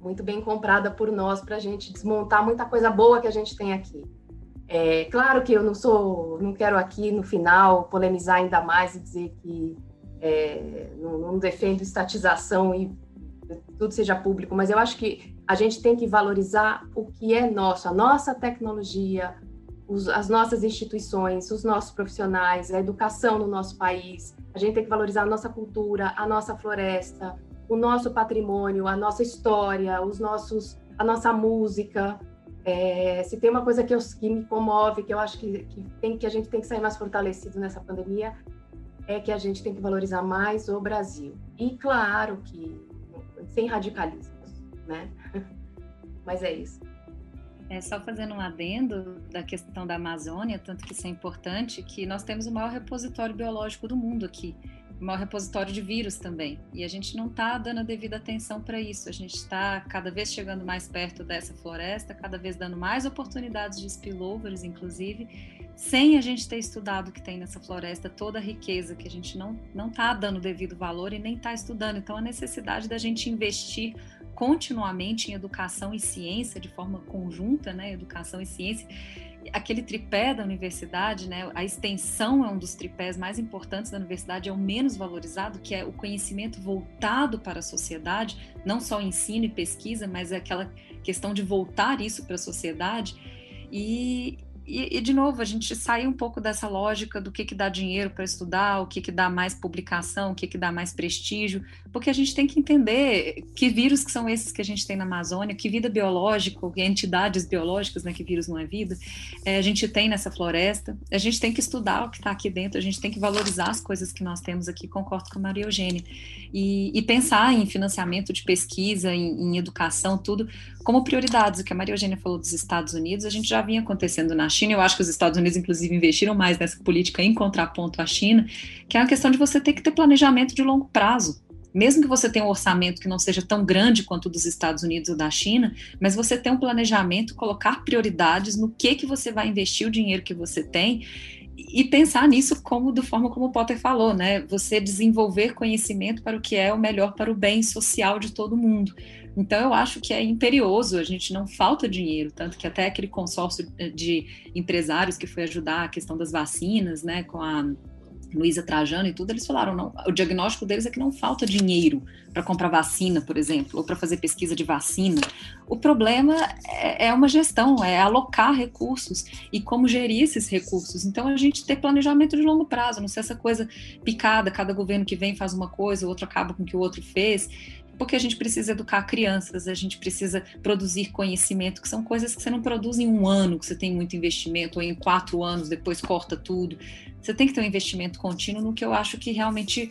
muito bem comprada por nós para a gente desmontar muita coisa boa que a gente tem aqui. É, claro que eu não sou, não quero aqui no final polemizar ainda mais e dizer que é, não, não, defendo estatização e tudo seja público, mas eu acho que a gente tem que valorizar o que é nosso, a nossa tecnologia, os, as nossas instituições, os nossos profissionais, a educação no nosso país. A gente tem que valorizar a nossa cultura, a nossa floresta, o nosso patrimônio, a nossa história, os nossos, a nossa música. É, se tem uma coisa que, eu, que, me comove, que eu acho que, que, tem, que a gente tem que sair mais fortalecido nessa pandemia, é que a gente tem que valorizar mais o Brasil. E claro que sem radicalismos, né? Mas é isso. É só fazendo um adendo da questão da Amazônia, tanto que isso é importante, que nós temos o maior repositório biológico do mundo aqui maior repositório de vírus também. E a gente não está dando a devida atenção para isso. A gente está cada vez chegando mais perto dessa floresta, cada vez dando mais oportunidades de spillovers, inclusive, sem a gente ter estudado o que tem nessa floresta, toda a riqueza que a gente não não está dando devido valor e nem está estudando. Então, a necessidade da gente investir continuamente em educação e ciência de forma conjunta, né? Educação e ciência aquele tripé da universidade, né, a extensão é um dos tripés mais importantes da universidade, é o menos valorizado, que é o conhecimento voltado para a sociedade, não só ensino e pesquisa, mas é aquela questão de voltar isso para a sociedade. E e, e, de novo, a gente sai um pouco dessa lógica do que, que dá dinheiro para estudar, o que, que dá mais publicação, o que, que dá mais prestígio, porque a gente tem que entender que vírus que são esses que a gente tem na Amazônia, que vida biológica, que entidades biológicas, né, que vírus não é vida, é, a gente tem nessa floresta. A gente tem que estudar o que está aqui dentro, a gente tem que valorizar as coisas que nós temos aqui, concordo com a Maria Eugênia, e, e pensar em financiamento de pesquisa, em, em educação, tudo, como prioridades. O que a Maria Eugênia falou dos Estados Unidos, a gente já vinha acontecendo na China, eu acho que os Estados Unidos, inclusive, investiram mais nessa política em contraponto à China, que é a questão de você ter que ter planejamento de longo prazo. Mesmo que você tenha um orçamento que não seja tão grande quanto o dos Estados Unidos ou da China, mas você tem um planejamento, colocar prioridades no que, que você vai investir o dinheiro que você tem e pensar nisso como da forma como o Potter falou, né? Você desenvolver conhecimento para o que é o melhor para o bem social de todo mundo. Então, eu acho que é imperioso, a gente não falta dinheiro, tanto que até aquele consórcio de empresários que foi ajudar a questão das vacinas, né, com a Luísa Trajano e tudo, eles falaram, não, o diagnóstico deles é que não falta dinheiro para comprar vacina, por exemplo, ou para fazer pesquisa de vacina. O problema é, é, uma gestão, é alocar recursos e como gerir esses recursos. Então, a gente ter planejamento de longo prazo, não ser essa coisa picada, cada governo que vem faz uma coisa, o outro acaba com o que o outro fez porque a gente precisa educar crianças, a gente precisa produzir conhecimento, que são coisas que você não produz em um ano, que você tem muito investimento, ou em quatro anos, depois corta tudo. Você tem que ter um investimento contínuo no que eu acho que realmente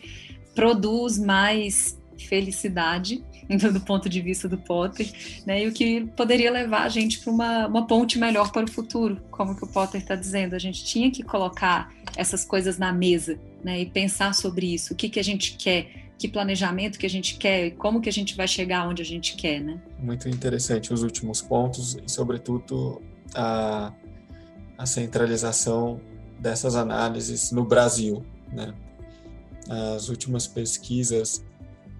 produz mais felicidade, do ponto de vista do Potter, né, e o que poderia levar a gente para uma, uma ponte melhor para o futuro, como que o Potter está dizendo. A gente tinha que colocar essas coisas na mesa, né, e pensar sobre isso, o que, que a gente quer, que planejamento que a gente quer e como que a gente vai chegar onde a gente quer, né? Muito interessante os últimos pontos e, sobretudo, a, a centralização dessas análises no Brasil, né? As últimas pesquisas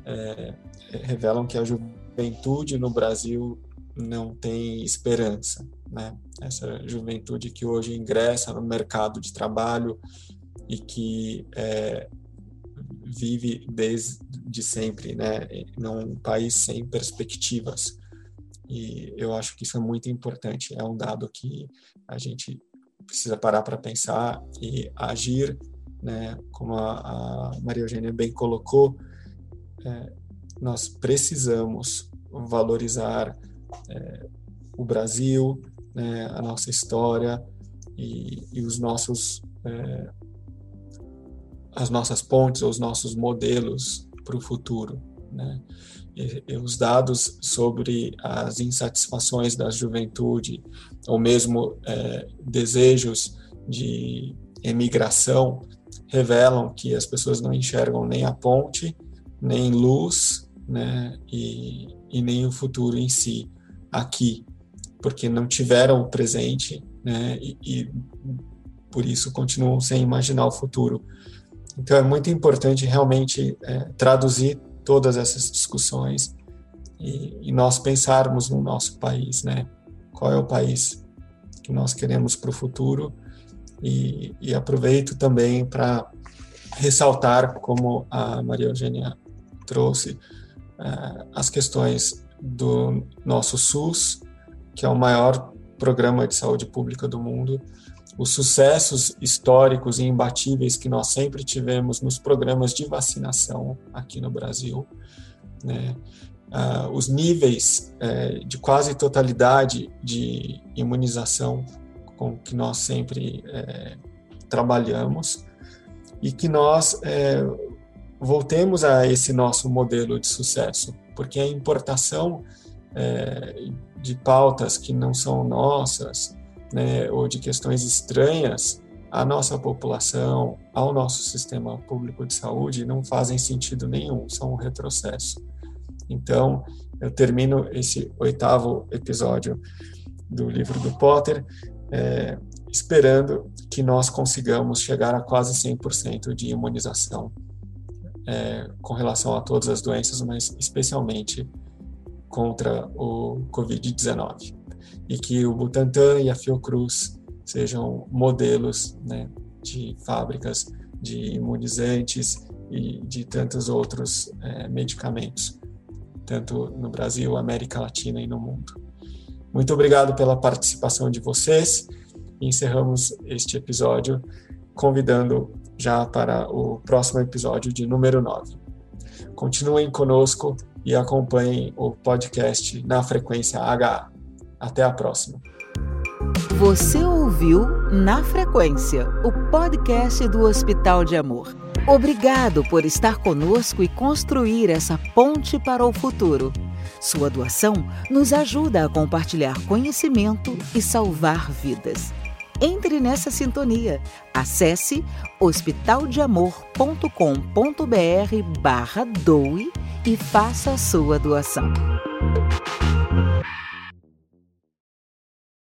é, revelam que a juventude no Brasil não tem esperança, né? Essa juventude que hoje ingressa no mercado de trabalho e que é, vive desde sempre, né, num país sem perspectivas. E eu acho que isso é muito importante. É um dado que a gente precisa parar para pensar e agir, né, como a, a Maria Eugênia bem colocou, é, nós precisamos valorizar é, o Brasil, né, a nossa história e, e os nossos é, as nossas pontes, os nossos modelos para o futuro. Né? E, e os dados sobre as insatisfações da juventude, ou mesmo é, desejos de emigração, revelam que as pessoas não enxergam nem a ponte, nem luz, né? e, e nem o futuro em si aqui, porque não tiveram o presente, né? e, e por isso continuam sem imaginar o futuro. Então é muito importante realmente é, traduzir todas essas discussões e, e, nós pensarmos no nosso país, né? Qual é o país que nós queremos para o futuro? E, e aproveito também para ressaltar, como a Maria Eugênia trouxe, é, as questões do nosso SUS, que é o maior programa de saúde pública do mundo, os sucessos históricos e imbatíveis que nós sempre tivemos nos programas de vacinação aqui no Brasil, né? Uh, os níveis uh, de quase totalidade de imunização com que nós sempre uh, trabalhamos e que nós eh, voltemos a esse nosso modelo de sucesso, porque a importação de pautas que não são nossas, né, ou de questões estranhas à nossa população, ao nosso sistema público de saúde, não fazem sentido nenhum, são um retrocesso. Então, eu termino esse oitavo episódio do livro do Potter, é, esperando que nós consigamos chegar a quase 100% de imunização é, com relação a todas as doenças, mas especialmente contra o Covid-19 e que o Butantan e a Fiocruz sejam modelos né, de fábricas de imunizantes e de tantos outros é, medicamentos, tanto no Brasil, América Latina e no mundo. Muito obrigado pela participação de vocês encerramos este episódio convidando já para o próximo episódio de número 9. Continuem conosco e acompanhem o podcast na frequência HA. Até a próxima. Você ouviu Na Frequência, o podcast do Hospital de Amor. Obrigado por estar conosco e construir essa ponte para o futuro. Sua doação nos ajuda a compartilhar conhecimento e salvar vidas. Entre nessa sintonia. Acesse hospitaldeamor.com.br barra doe e faça a sua doação.